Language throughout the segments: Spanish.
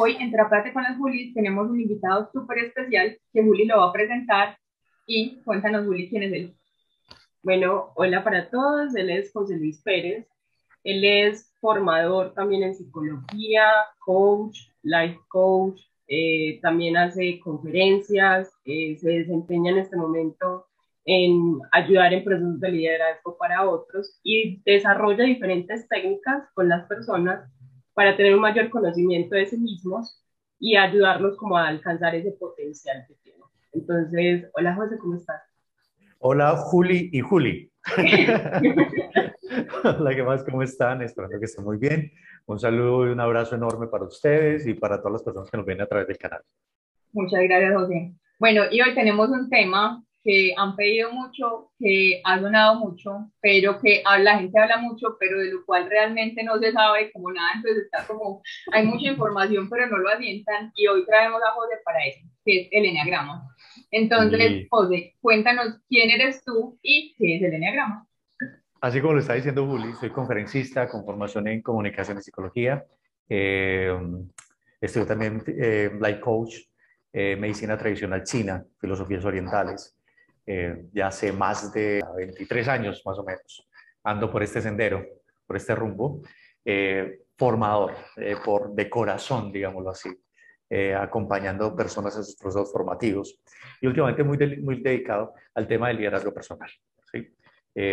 hoy en Terapéate con las Juli tenemos un invitado súper especial que Juli lo va a presentar. Y cuéntanos Juli quién es él. Bueno, hola para todos, él es José Luis Pérez, él es formador también en psicología, coach, life coach, eh, también hace conferencias, eh, se desempeña en este momento en ayudar en procesos de liderazgo para otros y desarrolla diferentes técnicas con las personas para tener un mayor conocimiento de sí mismos y ayudarlos como a alcanzar ese potencial que tienen. Entonces, hola José, ¿cómo estás? Hola Juli y Juli. hola, ¿qué más? ¿Cómo están? Esperando que estén muy bien. Un saludo y un abrazo enorme para ustedes y para todas las personas que nos ven a través del canal. Muchas gracias, José. Bueno, y hoy tenemos un tema que han pedido mucho, que ha donado mucho, pero que la gente habla mucho, pero de lo cual realmente no se sabe como nada, entonces está como, hay mucha información, pero no lo asientan, y hoy traemos a José para eso, que es el Enneagrama. Entonces, José, cuéntanos quién eres tú y qué es el Enneagrama. Así como lo está diciendo Juli, soy conferencista con formación en comunicación y psicología. Eh, estoy también eh, life coach, eh, medicina tradicional china, filosofías orientales. Eh, ya hace más de 23 años más o menos, ando por este sendero, por este rumbo, eh, formador, eh, por de corazón, digámoslo así, acompañando personas en sus procesos formativos y últimamente muy, muy dedicado al tema del liderazgo personal, ¿sí?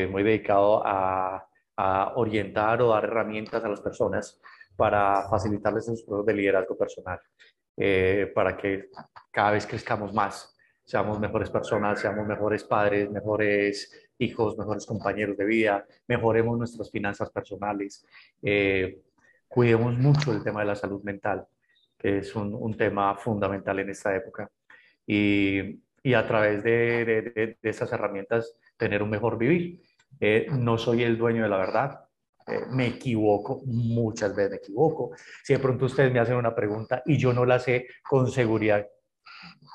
muy dedicado a, a orientar o dar herramientas a las personas para facilitarles sus procesos de liderazgo personal, para que cada vez crezcamos más seamos mejores personas, seamos mejores padres, mejores hijos, mejores compañeros de vida, mejoremos nuestras finanzas personales, eh, cuidemos mucho el tema de la salud mental, que es un, un tema fundamental en esta época. Y, y a través de, de, de, esas herramientas tener un mejor vivir. Eh, no soy el dueño de la verdad, eh, me equivoco, muchas veces me equivoco. Si de pronto ustedes me hacen una pregunta y yo no la sé con seguridad,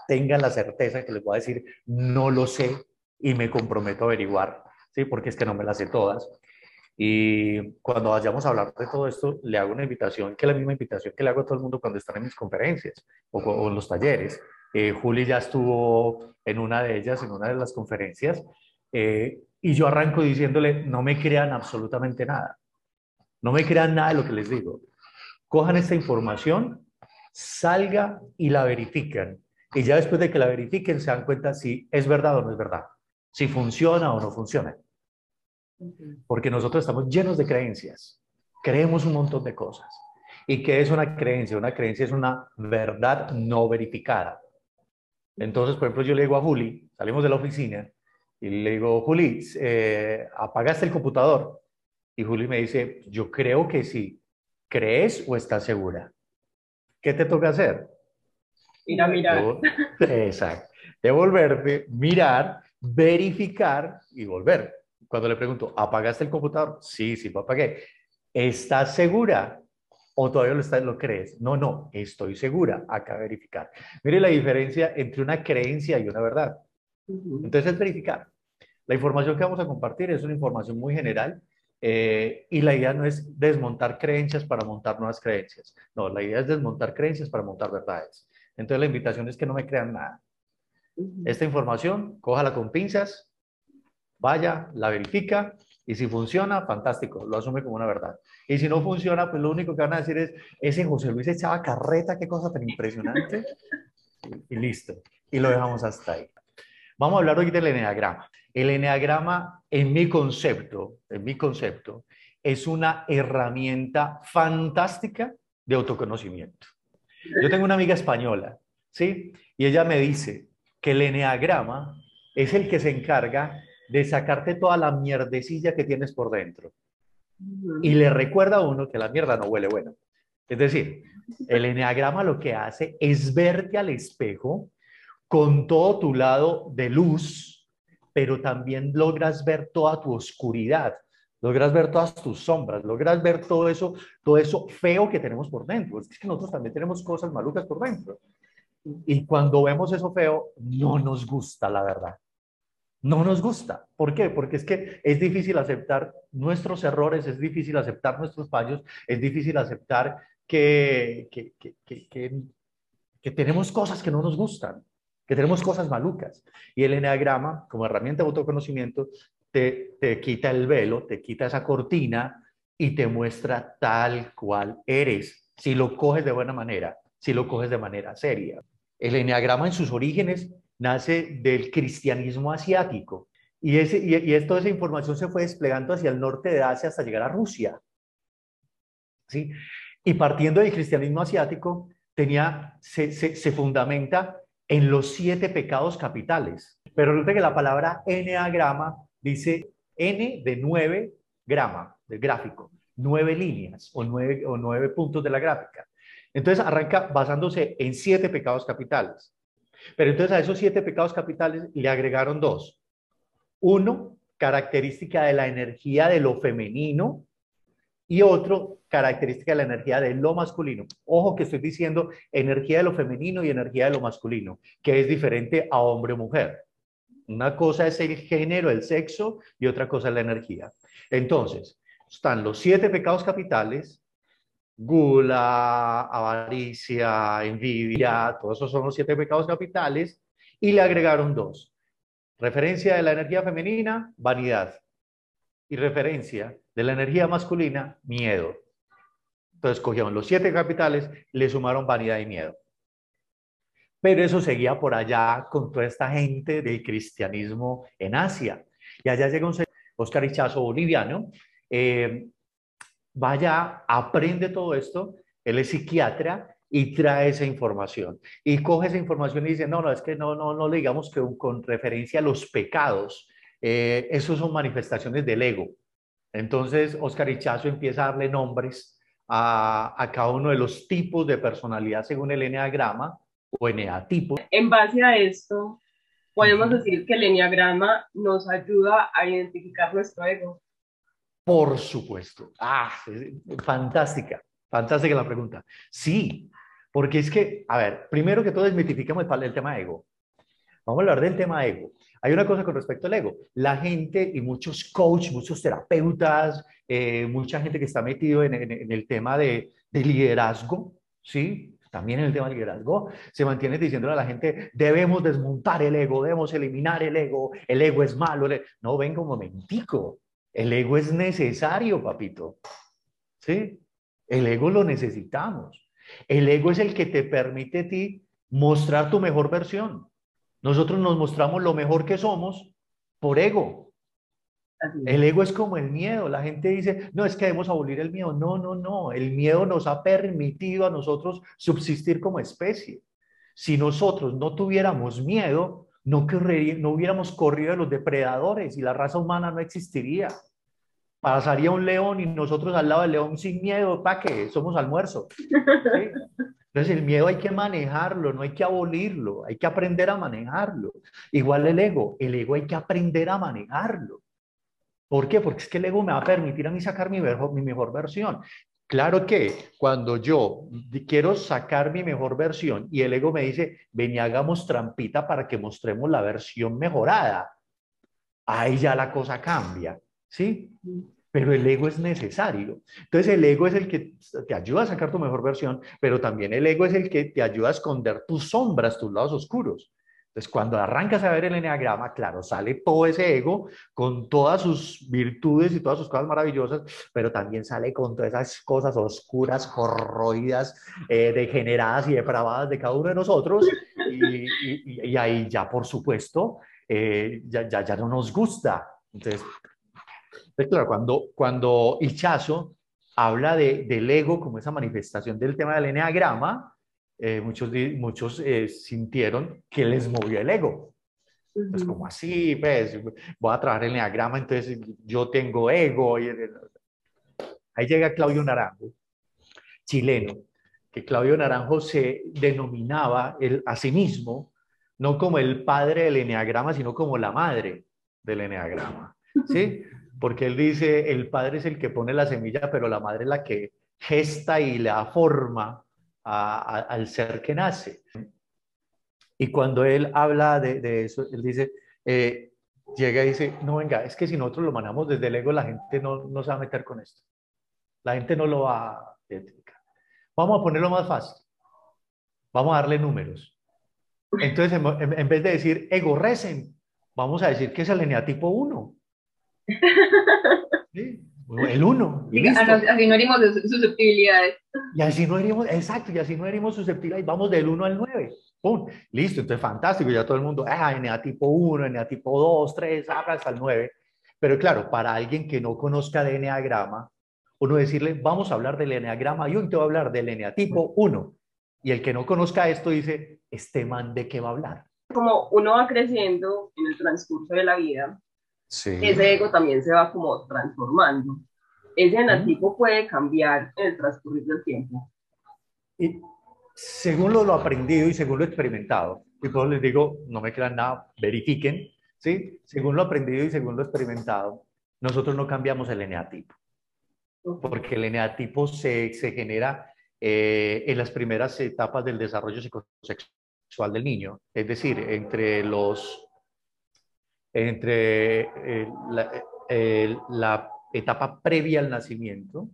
tengan la certeza que les voy a decir, no lo sé y me comprometo a averiguar, ¿sí? porque es que no me las sé todas. Y cuando vayamos a hablar de todo esto, le hago una invitación, que es la misma invitación que le hago a todo el mundo cuando están en mis conferencias o, en los talleres. Eh, Juli ya estuvo en una de ellas, en una de las conferencias, eh, y yo arranco diciéndole, no me crean absolutamente nada. No me crean nada de lo que les digo. Cojan esta información, salga y la verifican. Y ya después de que la verifiquen se dan cuenta si es verdad o no es verdad, si funciona o no funciona. Porque nosotros estamos llenos de creencias, creemos un montón de cosas. ¿Y qué es una creencia? Una creencia es una verdad no verificada. Entonces, por ejemplo, yo le digo a Juli, salimos de la oficina, y le digo, Juli, eh, ¿apagaste el computador? Y Juli me dice, yo creo que sí. ¿Crees o estás segura? ¿Qué te toca hacer? Ir a mirar. Exacto. Devolverte, mirar, verificar y volver. Cuando le pregunto, ¿apagaste el computador? Sí, sí, lo apagué. ¿Estás segura? ¿O todavía lo, estás, lo crees? No, no, estoy segura. Acá verificar. Mire la diferencia entre una creencia y una verdad. Entonces es verificar. La información que vamos a compartir es una información muy general eh, y la idea no es desmontar creencias para montar nuevas creencias. No, la idea es desmontar creencias para montar verdades. Entonces la invitación es que no me crean nada. Esta información, cójala con pinzas, vaya, la verifica y si funciona, fantástico, lo asume como una verdad. Y si no funciona, pues lo único que van a decir es, ese José Luis echaba carreta, qué cosa tan impresionante. y, listo. Y lo dejamos hasta ahí. Vamos a hablar hoy del eneagrama. El eneagrama, en mi concepto, en mi concepto, es una herramienta fantástica de autoconocimiento. Yo tengo una amiga española, ¿sí? Y ella me dice que el eneagrama es el que se encarga de sacarte toda la mierdecilla que tienes por dentro. Y le recuerda a uno que la mierda no huele bueno. Es decir, el eneagrama lo que hace es verte al espejo con todo tu lado de luz, pero también logras ver toda tu oscuridad, logras ver todas tus sombras, logras ver todo eso, todo eso feo que tenemos por dentro. Es que nosotros también tenemos cosas malucas por dentro. Y cuando vemos eso feo, no nos gusta, la verdad. No nos gusta. ¿Por qué? Porque es que es difícil aceptar nuestros errores, es difícil aceptar nuestros fallos, es difícil aceptar que, que, que, que, tenemos cosas que no nos gustan, que tenemos cosas malucas. Y el eneagrama, como herramienta de autoconocimiento, te, te quita el velo, te quita esa cortina y te muestra tal cual eres, si lo coges de buena manera, si lo coges de manera seria. El eneagrama en sus orígenes nace del cristianismo asiático y, ese, y, toda esa información se fue desplegando hacia el norte de Asia hasta llegar a Rusia. ¿Sí? Y partiendo del cristianismo asiático, tenía, se, se, fundamenta en los siete pecados capitales. Pero resulta que la palabra eneagrama dice n de nueve grama, del gráfico, nueve líneas o nueve, o nueve puntos de la gráfica. Entonces arranca basándose en siete pecados capitales. Pero entonces a esos siete pecados capitales le agregaron dos. Uno, característica de la energía de lo femenino y otro, característica de la energía de lo masculino. Ojo que estoy diciendo energía de lo femenino y energía de lo masculino, que es diferente a hombre o mujer. Una cosa es el género, el sexo, y otra cosa es la energía. Entonces, están los siete pecados capitales, gula, avaricia, envidia, todos esos son los siete pecados capitales, y le agregaron dos. Referencia de la energía femenina, vanidad. Y referencia de la energía masculina, miedo. Entonces cogieron los siete capitales, le sumaron vanidad y miedo. Pero eso seguía por allá con toda esta gente del cristianismo en Asia. Y allá llega un Oscar Ichazo, boliviano, eh, vaya, aprende todo esto, él es psiquiatra y trae esa información. Y coge esa información y dice, no, no, es que no, no, no le digamos que con referencia a los pecados, eh, esos son manifestaciones del ego. Entonces, Oscar Ichazo empieza a darle nombres a, a cada uno de los tipos de personalidad según el eneagrama o eneatipo. En base a esto, podemos decir que el eneagrama nos ayuda a identificar nuestro ego. Por supuesto. Ah, fantástica, fantástica la pregunta. Sí, porque es que, a ver, primero que todo desmitifiquemos el tema ego. Vamos a hablar del tema ego. Hay una cosa con respecto al ego. La gente y muchos coaches, muchos terapeutas, eh, mucha gente que está metido en, el tema de, de, liderazgo, ¿sí? También en el tema del liderazgo, se mantiene diciendo a la gente, debemos desmontar el ego, debemos eliminar el ego, el ego es malo. No, venga un momentico. El ego es necesario, papito. ¿Sí? El ego lo necesitamos. El ego es el que te permite a ti mostrar tu mejor versión. Nosotros nos mostramos lo mejor que somos por ego. El ego es como el miedo. La gente dice, no, es que debemos abolir el miedo. No, no, no. El miedo nos ha permitido a nosotros subsistir como especie. Si nosotros no tuviéramos miedo, no, no hubiéramos corrido de los depredadores y la raza humana no existiría. Pasaría un león y nosotros al lado del león sin miedo, ¿para qué? Somos almuerzo. Entonces el miedo hay que manejarlo, no hay que abolirlo, hay que aprender a manejarlo. Igual el ego, el ego hay que aprender a manejarlo. ¿Por qué? Porque es que el ego me va a permitir a mí sacar mi mejor, mi mejor versión. Claro que cuando yo quiero sacar mi mejor versión y el ego me dice, ven y hagamos trampita para que mostremos la versión mejorada, ahí ya la cosa cambia, ¿sí? Pero el ego es necesario. Entonces el ego es el que te ayuda a sacar tu mejor versión, pero también el ego es el que te ayuda a esconder tus sombras, tus lados oscuros. Entonces, cuando arrancas a ver el enneagrama, claro, sale todo ese ego con todas sus virtudes y todas sus cosas maravillosas, pero también sale con todas esas cosas oscuras, corroídas, eh, degeneradas y depravadas de cada uno de nosotros. Y, ahí ya, por supuesto, eh, ya, ya, ya, no nos gusta. Entonces, pues claro, cuando, cuando Ichazo habla de, del ego como esa manifestación del tema del enneagrama, eh, muchos, muchos eh, sintieron que les movió el ego. Pues como así, pues, voy a trabajar el enneagrama, entonces yo tengo ego. Y... Ahí llega Claudio Naranjo, chileno, que Claudio Naranjo se denominaba el, a sí mismo, no como el padre del enneagrama, sino como la madre del enneagrama. ¿Sí? Porque él dice, el padre es el que pone la semilla, pero la madre es la que gesta y le da forma al ser que nace. Y cuando él habla de, eso, él dice, eh, llega y dice, no, venga, es que si nosotros lo manejamos desde el ego, la gente no, no se va a meter con esto. La gente no lo va a identificar. Vamos a ponerlo más fácil. Vamos a darle números. Entonces, en, vez de decir ego recen, vamos a decir que es el eneatipo 1. El 1. Así no herimos susceptibilidades. Y así no herimos, exacto, y así no herimos susceptibilidades. Vamos del 1 al 9. ¡Pum! Listo, entonces fantástico, ya todo el mundo, ah, NA tipo 1, NA tipo 2, 3, hasta el 9. Pero claro, para alguien que no conozca de Enneagrama, uno decirle, vamos a hablar del Enneagrama y un te va a hablar del tipo 1. Y el que no conozca esto dice, este man de qué va a hablar. Como uno va creciendo en el transcurso de la vida, ese ego también se va como transformando. Ese enatipo puede cambiar en el transcurso del tiempo. Y según lo, lo aprendido y según lo experimentado, y por les digo, no me crean nada, verifiquen, ¿sí? Según lo aprendido y según lo experimentado, nosotros no cambiamos el eneatipo. Porque el eneatipo se, se genera eh, en las primeras etapas del desarrollo psicosexual del niño, es decir, entre los entre eh, eh, la, etapa previa al nacimiento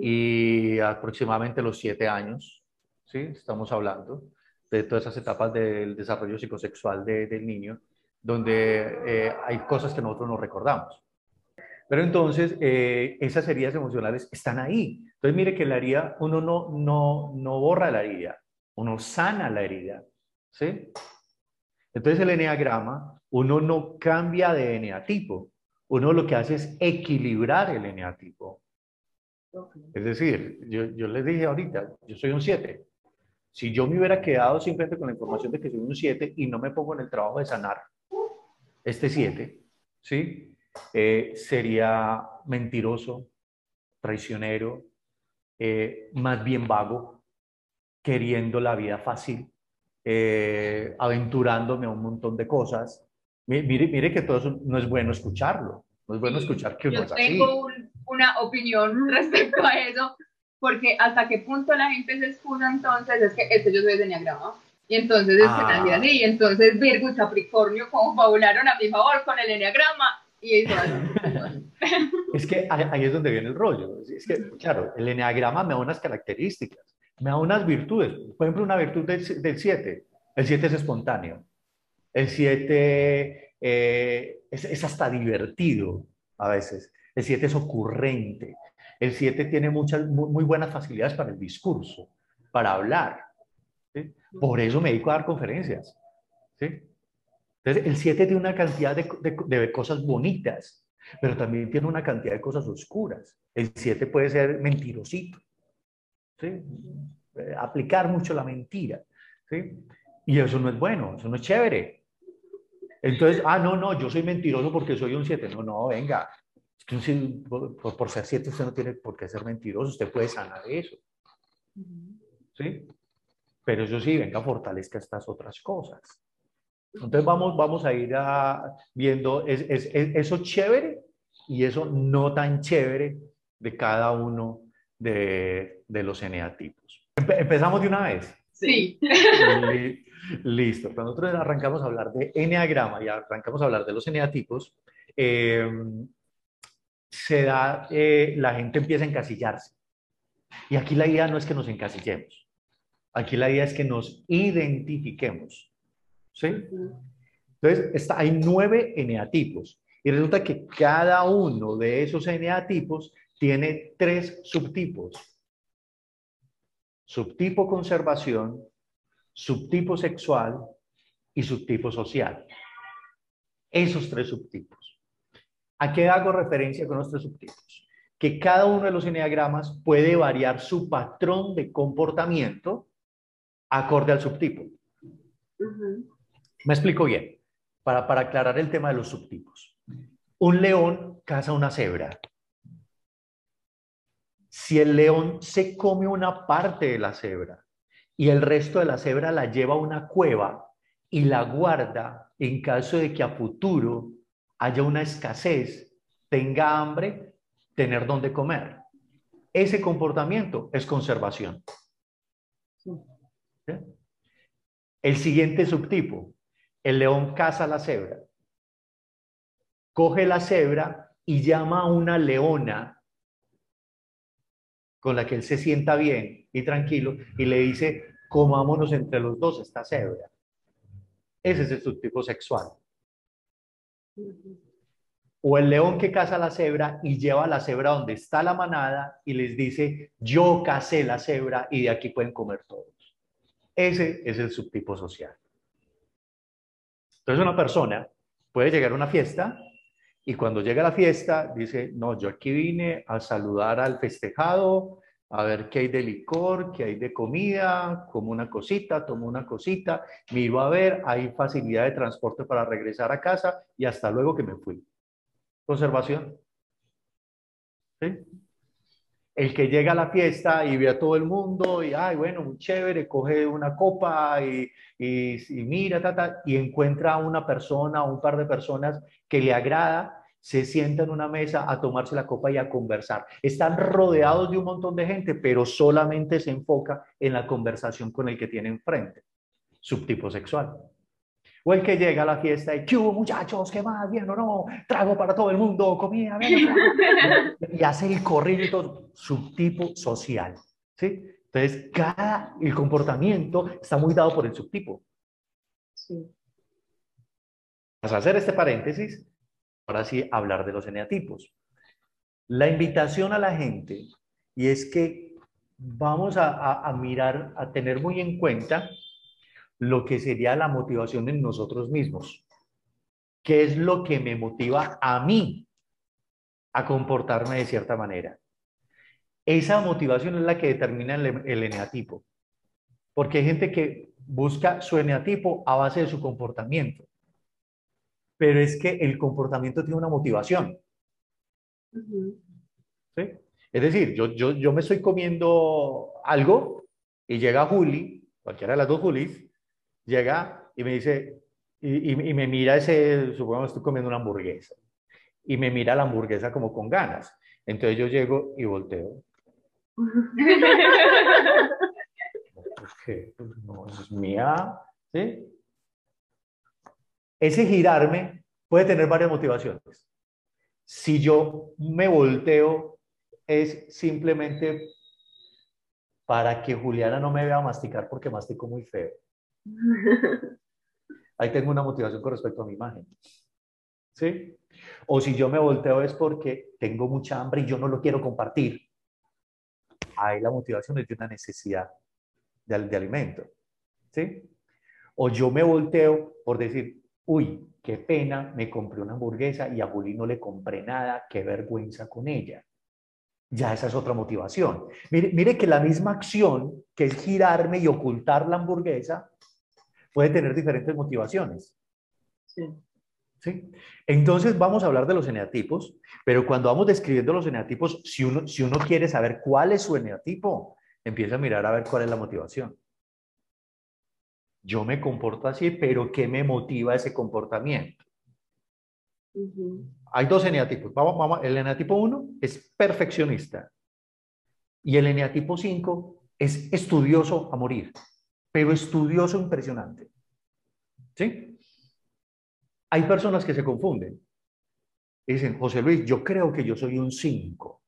y aproximadamente los siete años, ¿sí? Estamos hablando de todas esas etapas del desarrollo psicosexual del niño, donde hay cosas que nosotros no recordamos. Pero entonces, esas heridas emocionales están ahí. Entonces, mire que la herida, uno no, no, no borra la herida, uno sana la herida. ¿sí? Entonces, el eneagrama, uno no cambia de eneatipo, uno lo que hace es equilibrar el eneatipo. Es decir, yo, yo les dije ahorita, yo soy un 7. Si yo me hubiera quedado simplemente con la información de que soy un 7 y no me pongo en el trabajo de sanar este 7, ¿sí? Eh, sería mentiroso, traicionero, eh, más bien vago, queriendo la vida fácil, eh, aventurándome a un montón de cosas. Mire, mire que todo eso no es bueno escucharlo, no es bueno escuchar que uno Yo tengo una opinión respecto a eso, porque hasta qué punto la gente se excusa entonces, es que este yo soy de Enneagrama, y entonces es ah. que así, y entonces Virgo y Capricornio confabularon a mi favor con el Enneagrama, y eso Es que ahí es donde viene el rollo. Es que, claro, el eneagrama me da unas características, me da unas virtudes. Por ejemplo, una virtud del 7. El 7 es espontáneo. El 7 eh, es, hasta divertido a veces. El 7 es ocurrente. El 7 tiene muchas, muy, buenas facilidades para el discurso, para hablar. Por eso me dedico a dar conferencias. Entonces, el 7 tiene una cantidad de, de cosas bonitas pero también tiene una cantidad de cosas oscuras. El 7 puede ser mentirosito, ¿sí? Eh, aplicar mucho la mentira, ¿sí? Y eso no es bueno, eso no es chévere. Entonces, ah, no, no, yo soy mentiroso porque soy un 7. No, no, venga. Por, por ser 7 usted no tiene por qué ser mentiroso, usted puede sanar eso. ¿Sí? Pero eso sí, venga, fortalezca estas otras cosas. Entonces vamos, vamos a ir a, viendo es, es, eso chévere y eso no tan chévere de cada uno de, de los eneatipos. ¿Empezamos de una vez? Sí. Listo. Cuando nosotros arrancamos a hablar de eneagrama y arrancamos a hablar de los eneatipos, eh, se da, eh, la gente empieza a encasillarse. Y aquí la idea no es que nos encasillemos. Aquí la idea es que nos identifiquemos. ¿Sí? Entonces, está, hay nueve eneatipos y resulta que cada uno de esos eneatipos tiene tres subtipos. Subtipo conservación, subtipo sexual y subtipo social. Esos tres subtipos. ¿A qué hago referencia con los tres subtipos? Que cada uno de los eneagramas puede variar su patrón de comportamiento acorde al subtipo. Me explico bien, para, para aclarar el tema de los subtipos. Un león caza una cebra. Si el león se come una parte de la cebra y el resto de la cebra la lleva a una cueva y la guarda en caso de que a futuro haya una escasez, tenga hambre, tener donde comer. Ese comportamiento es conservación. El siguiente subtipo, el león caza la cebra, coge la cebra y llama a una leona con la que él se sienta bien y tranquilo y le dice, comámonos entre los dos esta cebra. Ese es el subtipo sexual. O el león que caza la cebra y lleva la cebra donde está la manada y les dice, yo cacé la cebra y de aquí pueden comer todos. Ese es el subtipo social. Entonces una persona puede llegar a una fiesta y cuando llega la fiesta dice, no, yo aquí vine a saludar al festejado, a ver qué hay de licor, qué hay de comida, como una cosita, tomo una cosita, miro a ver, hay facilidad de transporte para regresar a casa y hasta luego que me fui. Conservación. ¿Sí? El que llega a la fiesta y ve a todo el mundo y, ay, bueno, muy chévere, coge una copa y, y, mira, ta, y encuentra a una persona o un par de personas que le agrada se sienta en una mesa a tomarse la copa y a conversar. Están rodeados de un montón de gente, pero solamente se enfoca en la conversación con el que tiene enfrente. Subtipo sexual. O el que llega a la fiesta y, ¿qué hubo muchachos? ¿Qué más? ¿Bien o no? Trago para todo el mundo, comida, y hace el corrido. Subtipo social. ¿sí? Entonces, cada, el comportamiento está muy dado por el subtipo. Sí. Vas a hacer este paréntesis ahora sí hablar de los eneatipos. La invitación a la gente, y es que vamos a, mirar, a tener muy en cuenta lo que sería la motivación en nosotros mismos. ¿Qué es lo que me motiva a mí a comportarme de cierta manera? Esa motivación es la que determina el, el eneatipo. Porque hay gente que busca su eneatipo a base de su comportamiento pero es que el comportamiento tiene una motivación. ¿Sí? Es decir, yo, yo, yo me estoy comiendo algo y llega Juli, cualquiera de las dos Julis, llega y me dice, y, y, me mira ese, supongamos estoy comiendo una hamburguesa, y me mira la hamburguesa como con ganas. Entonces yo llego y volteo. ¿Qué? Pues no es mía, ¿sí? Ese girarme puede tener varias motivaciones. Si yo me volteo, es simplemente para que Juliana no me vea masticar porque mastico muy feo. Ahí tengo una motivación con respecto a mi imagen. ¿Sí? O si yo me volteo es porque tengo mucha hambre y yo no lo quiero compartir. Ahí la motivación es de una necesidad de, de alimento. ¿Sí? O yo me volteo por decir, uy, qué pena, me compré una hamburguesa y a Juli no le compré nada, qué vergüenza con ella. Ya esa es otra motivación. Mire, mire que la misma acción, que es girarme y ocultar la hamburguesa, puede tener diferentes motivaciones. Sí. ¿Sí? Entonces vamos a hablar de los eneatipos, pero cuando vamos describiendo los eneatipos, si uno, si uno quiere saber cuál es su eneatipo, empieza a mirar a ver cuál es la motivación yo me comporto así, pero ¿qué me motiva ese comportamiento? Hay dos eneatipos. Vamos, vamos, el eneatipo 1 es perfeccionista y el eneatipo 5 es estudioso a morir, pero estudioso impresionante. ¿Sí? Hay personas que se confunden. Dicen, José Luis, yo creo que yo soy un 5.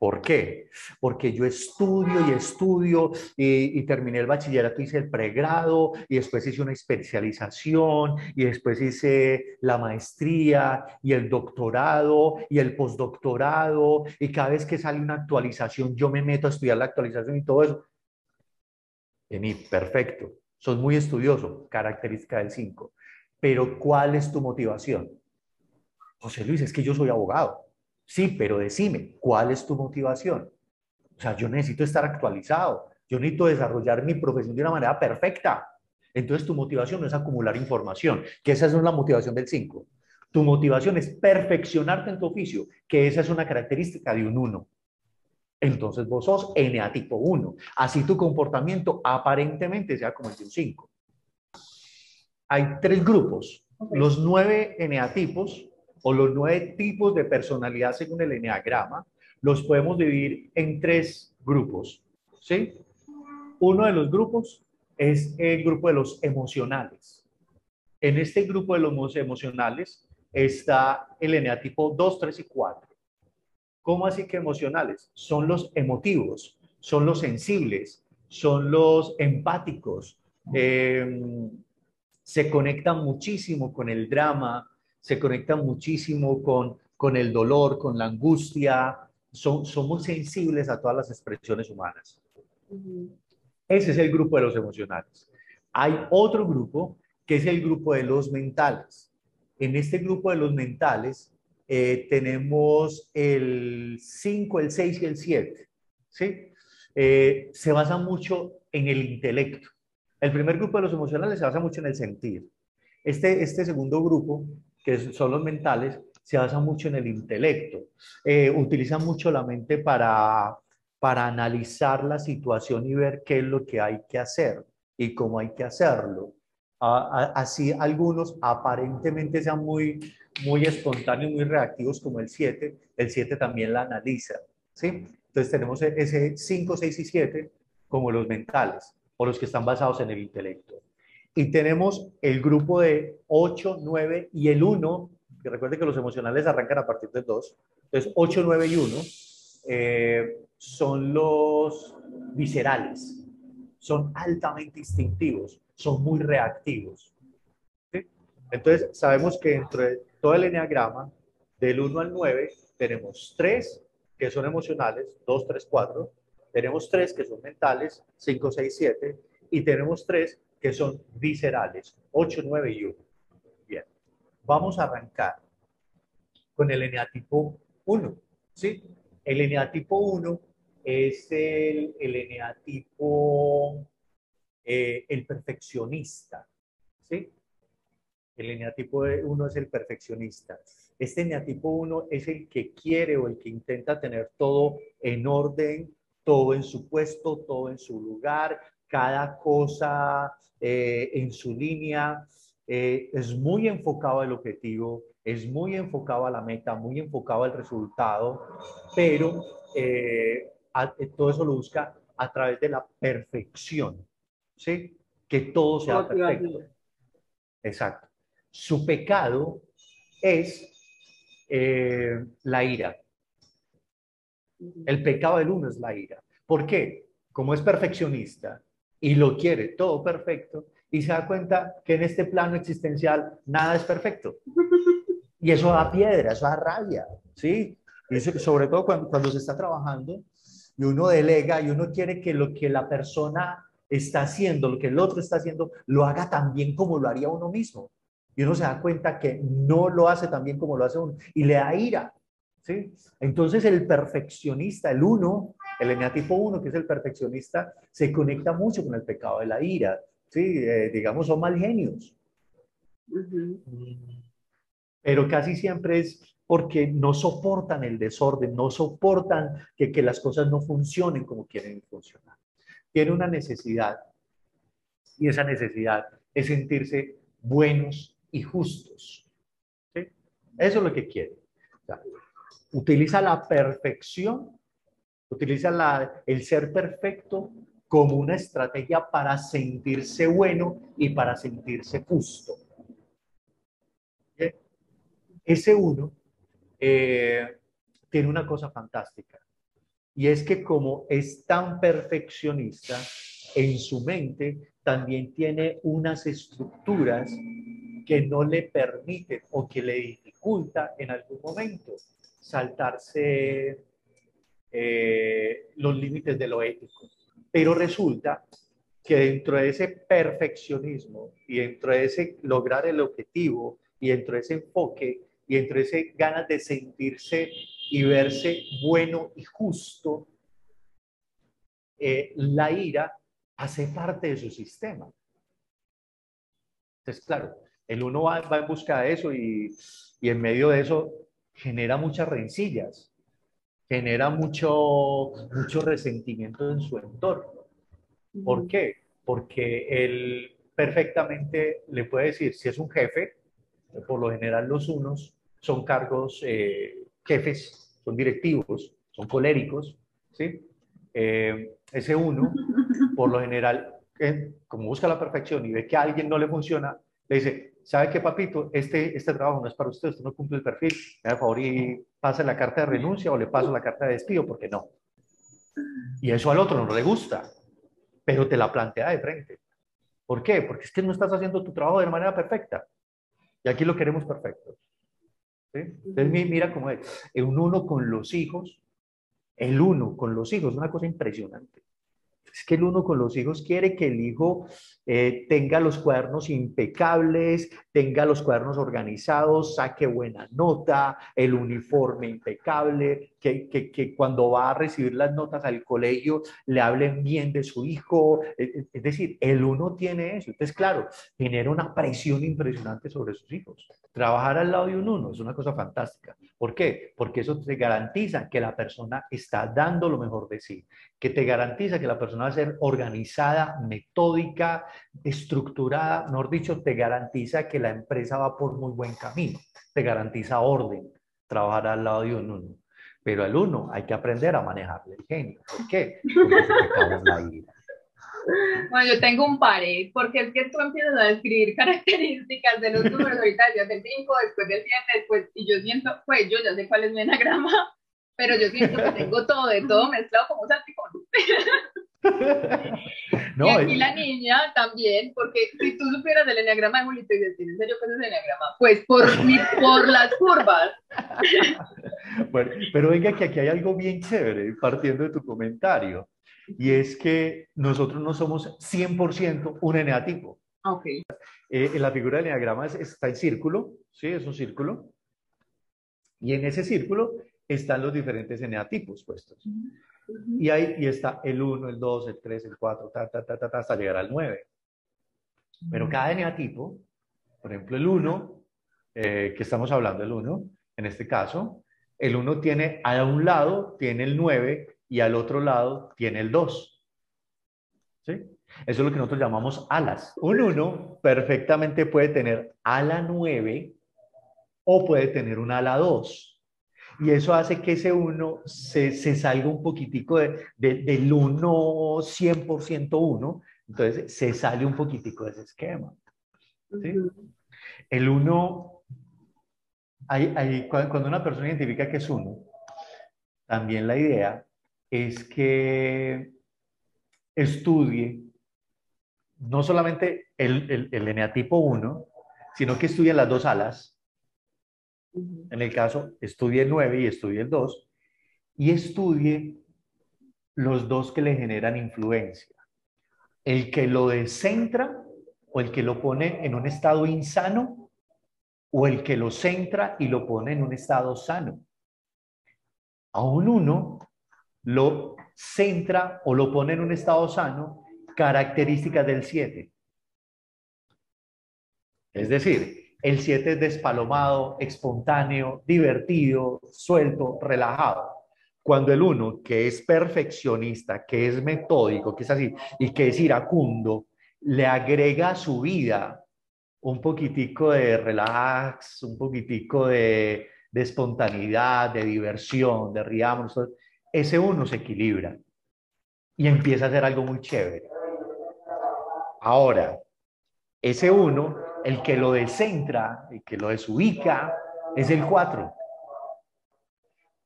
¿Por qué? Porque yo estudio y estudio y, terminé el bachillerato, hice el pregrado y después hice una especialización y después hice la maestría y el doctorado y el postdoctorado y cada vez que sale una actualización yo me meto a estudiar la actualización y todo eso. Emi, perfecto. Sos muy estudioso, característica del 5. Pero ¿cuál es tu motivación? José Luis, es que yo soy abogado. Sí, pero decime, ¿cuál es tu motivación? O sea, yo necesito estar actualizado, yo necesito desarrollar mi profesión de una manera perfecta. Entonces tu motivación no es acumular información, que esa es la motivación del 5. Tu motivación es perfeccionarte en tu oficio, que esa es una característica de un 1. Entonces vos sos NA tipo 1. Así tu comportamiento aparentemente sea como el de un 5. Hay tres grupos. Los nueve eneatipos o los nueve tipos de personalidad según el enneagrama, los podemos dividir en tres grupos. ¿sí? Uno de los grupos es el grupo de los emocionales. En este grupo de los emocionales está el eneatipo 2, 3 y 4. ¿Cómo así que emocionales? Son los emotivos, son los sensibles, son los empáticos. Em, se conectan muchísimo con el drama, se conectan muchísimo con, con el dolor, con la angustia. Son, somos sensibles a todas las expresiones humanas. Ese es el grupo de los emocionales. Hay otro grupo que es el grupo de los mentales. En este grupo de los mentales eh, tenemos el 5, el 6 y el 7. ¿sí? Eh, se basa mucho en el intelecto. El primer grupo de los emocionales se basa mucho en el sentir. Este, este segundo grupo, que son los mentales, se basa mucho en el intelecto. Eh, utilizan mucho la mente para, para analizar la situación y ver qué es lo que hay que hacer y cómo hay que hacerlo. así algunos aparentemente sean muy, muy espontáneos, muy reactivos como el 7, el 7 también la analiza, ¿sí? Entonces tenemos ese 5, 6 y 7 como los mentales o los que están basados en el intelecto. Y tenemos el grupo de 8, 9 y el 1, que recuerden que los emocionales arrancan a partir del 2. Entonces 8, 9 y 1 eh, son los viscerales, son altamente instintivos, son muy reactivos. Entonces sabemos que dentro de todo el enneagrama, del 1 al 9, tenemos 3 que son emocionales, 2, 3, 4. Tenemos 3 que son mentales, 5, 6, 7. Y tenemos 3 que son viscerales, 8, 9 y 1. Bien, vamos a arrancar con el eneatipo 1. ¿sí? El eneatipo 1 es el, el eneatipo, eh, el perfeccionista. ¿sí? El eneatipo 1 es el perfeccionista. Este eneatipo 1 es el que quiere o el que intenta tener todo en orden, todo en su puesto, todo en su lugar, cada cosa eh, en su línea. Eh, es muy enfocado al objetivo, es muy enfocado a la meta, muy enfocado al resultado, pero eh, todo eso lo busca a través de la perfección, ¿sí? Que todo sea perfecto. Exacto. Su pecado es eh, la ira. El pecado del uno es la ira. ¿Por qué? Como es perfeccionista y lo quiere todo perfecto y se da cuenta que en este plano existencial nada es perfecto. Y eso da piedra, eso da rabia, ¿sí? Y sobre todo cuando, cuando se está trabajando y uno delega y uno quiere que lo que la persona está haciendo, lo que el otro está haciendo, lo haga tan bien como lo haría uno mismo y uno se da cuenta que no lo hace tan bien como lo hace uno y le da ira. ¿sí? Entonces el perfeccionista, el uno, el eneatipo uno, que es el perfeccionista, se conecta mucho con el pecado de la ira. ¿sí? Eh, digamos, son mal genios. Pero casi siempre es porque no soportan el desorden, no soportan que, que las cosas no funcionen como quieren funcionar. Tiene una necesidad y esa necesidad es sentirse buenos y justos. ¿sí? Eso es lo que quiere. utiliza la perfección, utiliza la, el ser perfecto como una estrategia para sentirse bueno y para sentirse justo. Ese uno eh, tiene una cosa fantástica y es que como es tan perfeccionista, en su mente también tiene unas estructuras que no le permite o que le dificulta en algún momento saltarse eh, los límites de lo ético. Pero resulta que dentro de ese perfeccionismo y dentro de ese lograr el objetivo y dentro de ese enfoque y dentro de ese ganas de sentirse y verse bueno y justo, eh, la ira hace parte de su sistema. Entonces, claro, el uno va, en busca de eso y, en medio de eso genera muchas rencillas, genera mucho, mucho resentimiento en su entorno. ¿Por qué? Porque él perfectamente le puede decir, si es un jefe, por lo general los unos son cargos eh, jefes, son directivos, son coléricos, ¿sí? Eh, ese uno, por lo general, como busca la perfección y ve que a alguien no le funciona, le dice, ¿sabe qué, papito? Este, este trabajo no es para usted, usted no cumple el perfil, me da favor y pase la carta de renuncia o le paso la carta de despido, porque no. Y eso al otro no le gusta, pero te la plantea de frente. ¿Por qué? Porque es que no estás haciendo tu trabajo de manera perfecta. Y aquí lo queremos perfecto. Entonces, mira cómo es. Un uno con los hijos, el uno con los hijos, una cosa impresionante. Es que el uno con los hijos quiere que el hijo eh, tenga los cuadernos impecables, tenga los cuadernos organizados, saque buena nota, el uniforme impecable, que, que, cuando va a recibir las notas al colegio le hablen bien de su hijo. Es decir, el uno tiene eso. Entonces, claro, genera una presión impresionante sobre sus hijos. Trabajar al lado de un uno es una cosa fantástica. ¿Por qué? Porque eso te garantiza que la persona está dando lo mejor de sí, que te garantiza que la persona va a ser organizada, metódica, estructurada, mejor dicho, te garantiza que la empresa va por muy buen camino, te garantiza orden, trabajar al lado de un uno. Pero al uno hay que aprender a manejarle el genio. ¿Por qué? Porque se la ira. Bueno, yo tengo un pare, porque es que tú empiezas a describir características de los números ahorita, ya del 5, después del 7, después, y yo siento, pues yo ya sé cuál es mi enagrama, pero yo siento que tengo todo de todo mezclado como un salpicón. No, y aquí la niña también, porque si tú supieras del enneagrama de Julito y dices, ¿en serio qué es el enneagrama? Pues por, por las curvas. Bueno, pero venga que aquí hay algo bien chévere, partiendo de tu comentario, y es que nosotros no somos 100% un eneatipo. Ok. Eh, en la figura del enneagrama está el círculo, ¿sí? Es un círculo. Y en ese círculo están los diferentes eneatipos puestos. Y ahí y está el 1, el 2, el 3, el 4, ta, ta, ta, ta, hasta llegar al 9. Pero cada eneatipo, por ejemplo, el 1, eh, que estamos hablando del 1, en este caso, el 1 tiene a un lado, tiene el 9 y al otro lado tiene el 2. ¿Sí? Eso es lo que nosotros llamamos alas. Un 1 perfectamente puede tener ala 9 o puede tener un ala 2 y eso hace que ese uno se, se salga un poquitico de, del 1 100% 1, entonces se sale un poquitico de ese esquema. ¿sí? El 1, cuando una persona identifica que es 1, también la idea es que estudie no solamente el, el, el eneatipo 1, sino que estudie las dos alas, en el caso, estudie el 9 y estudie el 2, y estudie los dos que le generan influencia. El que lo descentra o el que lo pone en un estado insano o el que lo centra y lo pone en un estado sano. A un uno lo centra o lo pone en un estado sano, características del 7. Es decir, el 7 es despalomado, espontáneo, divertido, suelto, relajado. Cuando el 1, que es perfeccionista, que es metódico, que es así, y que es iracundo, le agrega a su vida un poquitico de relax, un poquitico de, de espontaneidad, de diversión, de riamos, ese uno se equilibra y empieza a hacer algo muy chévere. Ahora, ese uno el que lo descentra, el que lo desubica, es el 4.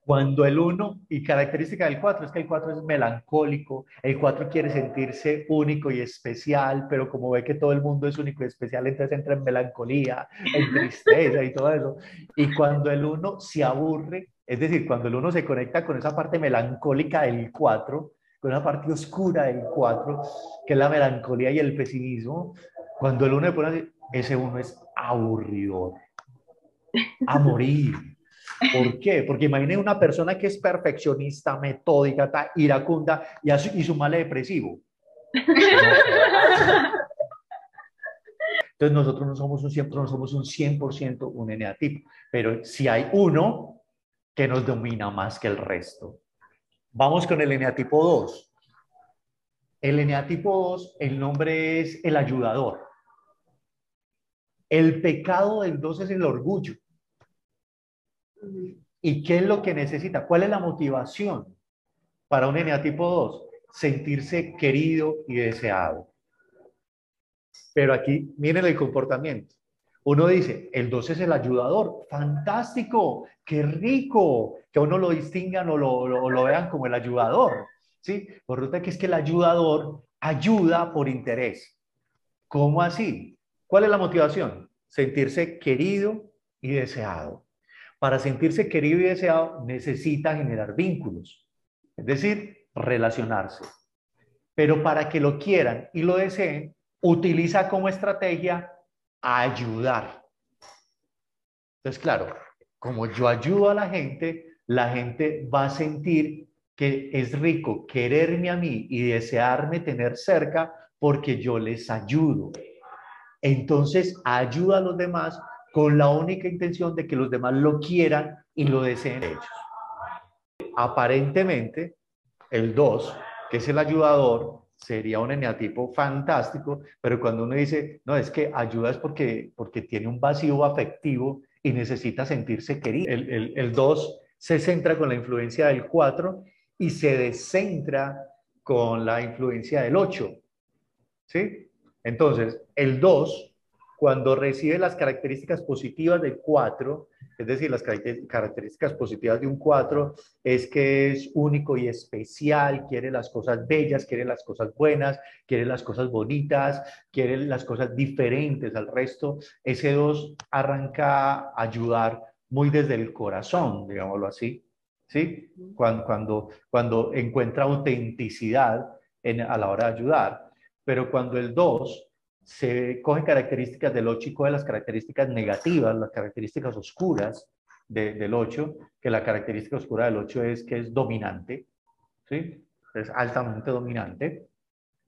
Cuando el 1, y característica del 4 es que el 4 es melancólico, el 4 quiere sentirse único y especial, pero como ve que todo el mundo es único y especial, entonces entra en melancolía, en tristeza y todo eso. Y cuando el 1 se aburre, es decir, cuando el 1 se conecta con esa parte melancólica del 4, con esa parte oscura del 4, que es la melancolía y el pesimismo, cuando el 1 se pone así, ese uno es aburridor. A morir. ¿Por qué? Porque imaginen una persona que es perfeccionista, metódica, iracunda y, y su mal depresivo. Entonces nosotros no somos un 100%, no somos un 100% un eneatipo, pero si hay uno que nos domina más que el resto. Vamos con el eneatipo 2. El eneatipo 2, el nombre es el ayudador. El pecado del 2 es el orgullo. ¿Y qué es lo que necesita? ¿Cuál es la motivación para un eneatipo 2? Sentirse querido y deseado. Pero aquí, miren el comportamiento. uno dice, el 2 es el ayudador, fantástico, qué rico, que uno lo distingan o lo, vean como el ayudador, ¿sí? Por que es que el ayudador ayuda por interés. ¿Cómo así? ¿Cuál es la motivación? Sentirse querido y deseado. Para sentirse querido y deseado necesita generar vínculos, es decir, relacionarse. Pero para que lo quieran y lo deseen, utiliza como estrategia ayudar. Entonces, claro, como yo ayudo a la gente, la gente va a sentir que es rico quererme a mí y desearme tener cerca porque yo les ayudo. Entonces, ayuda a los demás con la única intención de que los demás lo quieran y lo deseen ellos. Aparentemente, el 2, que es el ayudador, sería un eneatipo fantástico, pero cuando uno dice, no, es que ayuda es porque, porque tiene un vacío afectivo y necesita sentirse querido. El 2 se centra con la influencia del 4 y se descentra con la influencia del 8. ¿Sí? Entonces, el 2 cuando recibe las características positivas del 4, es decir, las características positivas de un 4 es que es único y especial, quiere las cosas bellas, quiere las cosas buenas, quiere las cosas bonitas, quiere las cosas diferentes al resto. Ese 2 arranca a ayudar muy desde el corazón, digámoslo así, ¿sí? Cuando, cuando, cuando encuentra autenticidad en, a la hora de ayudar. Pero cuando el 2 se coge características del 8 y coge las características negativas, las características oscuras del 8, que la característica oscura del 8 es que es dominante, ¿sí? Es altamente dominante.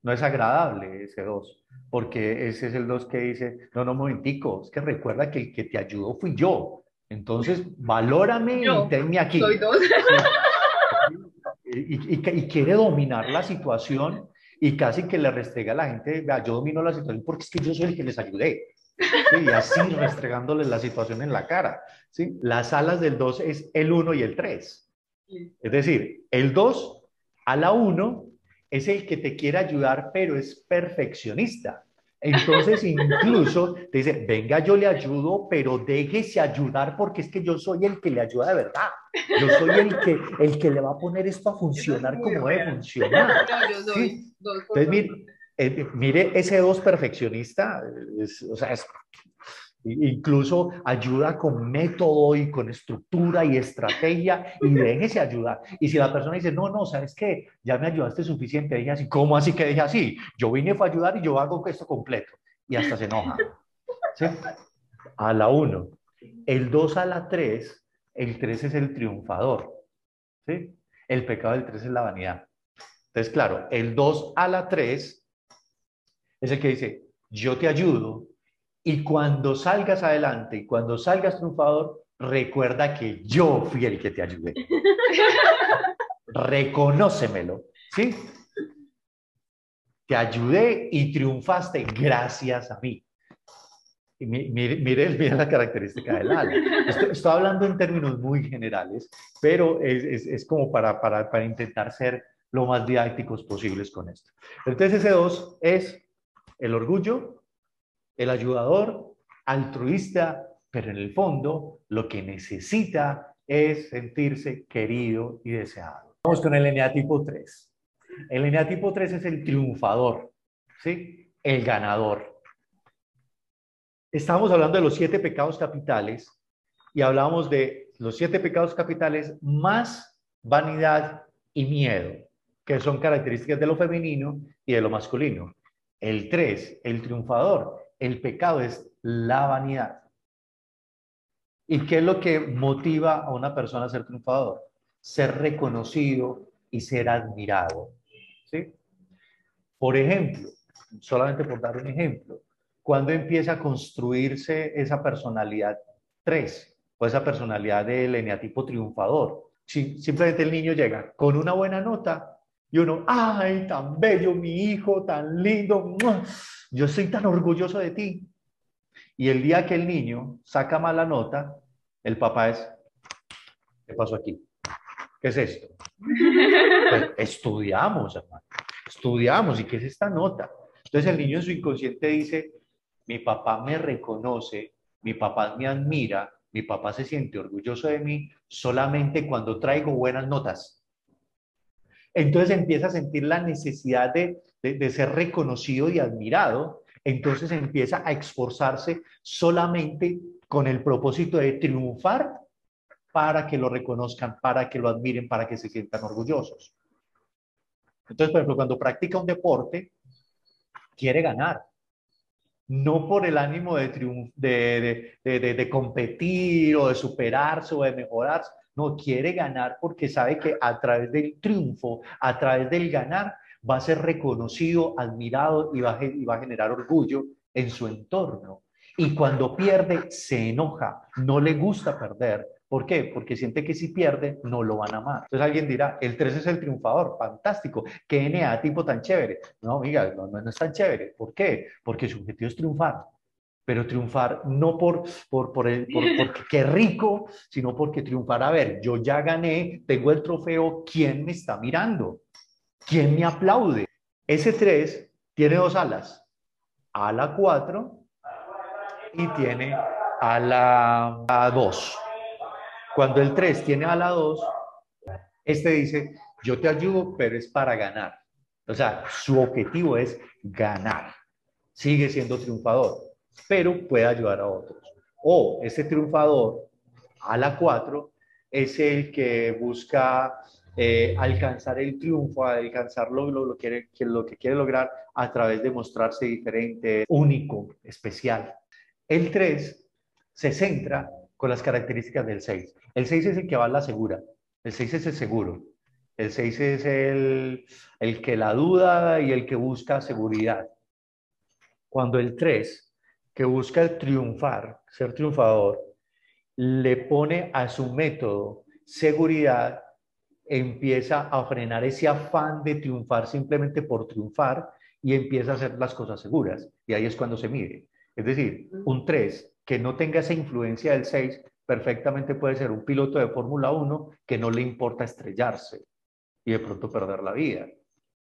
No es agradable ese 2, porque ese es el 2 que dice, no, no, momentico, es que recuerda que el que te ayudó fui yo. Entonces, valórame y tenme aquí. Soy dos. y quiere dominar la situación y casi que le restrega a la gente, vea, yo domino la situación porque es que yo soy el que les ayudé. Y así restregándoles la situación en la cara. ¿sí? Las alas del 2 es el 1 y el 3. Es decir, el 2 a la 1 es el que te quiere ayudar, pero es perfeccionista. Entonces incluso te dice, venga, yo le ayudo, pero déjese ayudar porque es que yo soy el que le ayuda de verdad. Yo soy el que, el que le va a poner esto a funcionar como debe funcionar. Entonces, mire, eh, mire, ese dos perfeccionista, o sea, es, incluso ayuda con método y con estructura y estrategia y déjese ayudar. Y si la persona dice, no, no, ¿sabes qué? Ya me ayudaste suficiente, dije así, ¿cómo así que dije así? Yo vine para ayudar y yo hago esto completo. Y hasta se enoja. ¿Sí? A la 1. El 2 a la 3, el 3 es el triunfador. ¿Sí? El pecado del 3 es la vanidad. Entonces, claro, el 2 a la 3 es el que dice, yo te ayudo, y cuando salgas adelante y cuando salgas triunfador, recuerda que yo fui el que te ayudé. Reconócemelo, ¿sí? Te ayudé y triunfaste gracias a mí. mire, mire, la característica del ala. Estoy, hablando en términos muy generales, pero es, es, como para, para, para, intentar ser lo más didácticos posibles con esto. Ese dos es el orgullo, el ayudador, altruista, pero en el fondo lo que necesita es sentirse querido y deseado. Vamos con el eneatipo 3. El eneatipo 3 es el triunfador, ¿sí? El ganador. Estamos hablando de los siete pecados capitales y hablamos de los siete pecados capitales más vanidad y miedo, que son características de lo femenino y de lo masculino. El 3, el triunfador, el pecado es la vanidad. ¿Y qué es lo que motiva a una persona a ser triunfador? Ser reconocido y ser admirado. ¿sí? Por ejemplo, solamente por dar un ejemplo, cuando empieza a construirse esa personalidad 3 o esa personalidad del eneatipo triunfador, simplemente el niño llega con una buena nota y uno, ay, tan bello mi hijo, tan lindo, yo soy tan orgulloso de ti. Y el día que el niño saca mala nota, el papá es, ¿qué pasó aquí? ¿Qué es esto? Pues, estudiamos, hermano, estudiamos. ¿Y qué es esta nota? Entonces el niño en su inconsciente dice, mi papá me reconoce mi papá me admira, mi papá se siente orgulloso de mí solamente cuando traigo buenas notas. Entonces empieza a sentir la necesidad de, de, ser reconocido y admirado. Entonces empieza a esforzarse solamente con el propósito de triunfar para que lo reconozcan, para que lo admiren, para que se sientan orgullosos. Entonces, por ejemplo, cuando practica un deporte, quiere ganar. No por el ánimo de, de, de, competir o de superarse o de mejorarse. No, quiere ganar porque sabe que a través del triunfo, a través del ganar, va a ser reconocido, admirado y va y va a generar orgullo en su entorno. Y cuando pierde, se enoja, no le gusta perder, ¿Por qué? Porque siente que si pierde, no lo van a amar. Entonces alguien dirá, el 3 es el triunfador, fantástico, qué NA tipo tan chévere. No, amiga, no, no, es tan chévere. ¿Por qué? Porque su objetivo es triunfar. Pero triunfar no por, por, por, el, por porque qué rico, sino porque triunfar, a ver, yo ya gané, tengo el trofeo, ¿quién me está mirando? ¿Quién me aplaude? Ese 3 tiene dos alas, ala 4 y tiene ala 2. Cuando el 3 tiene a la 2, este dice, yo te ayudo, pero es para ganar. O sea, su objetivo es ganar. Sigue siendo triunfador, pero puede ayudar a otros. O ese triunfador, a la 4, es el que busca eh, alcanzar el triunfo, alcanzar lo, lo, quiere, lo que quiere lograr a través de mostrarse diferente, único, especial. El 3 se centra con las características del 6. El 6 es el que va a la segura. El 6 es el seguro. El 6 es el, el que la duda y el que busca seguridad. Cuando el 3, que busca el triunfar, ser triunfador, le pone a su método seguridad, empieza a frenar ese afán de triunfar simplemente por triunfar y empieza a hacer las cosas seguras. Y ahí es cuando se mide. Es decir, un 3 que no tenga esa influencia del 6, perfectamente puede ser un piloto de Fórmula 1 que no le importa estrellarse y de pronto perder la vida.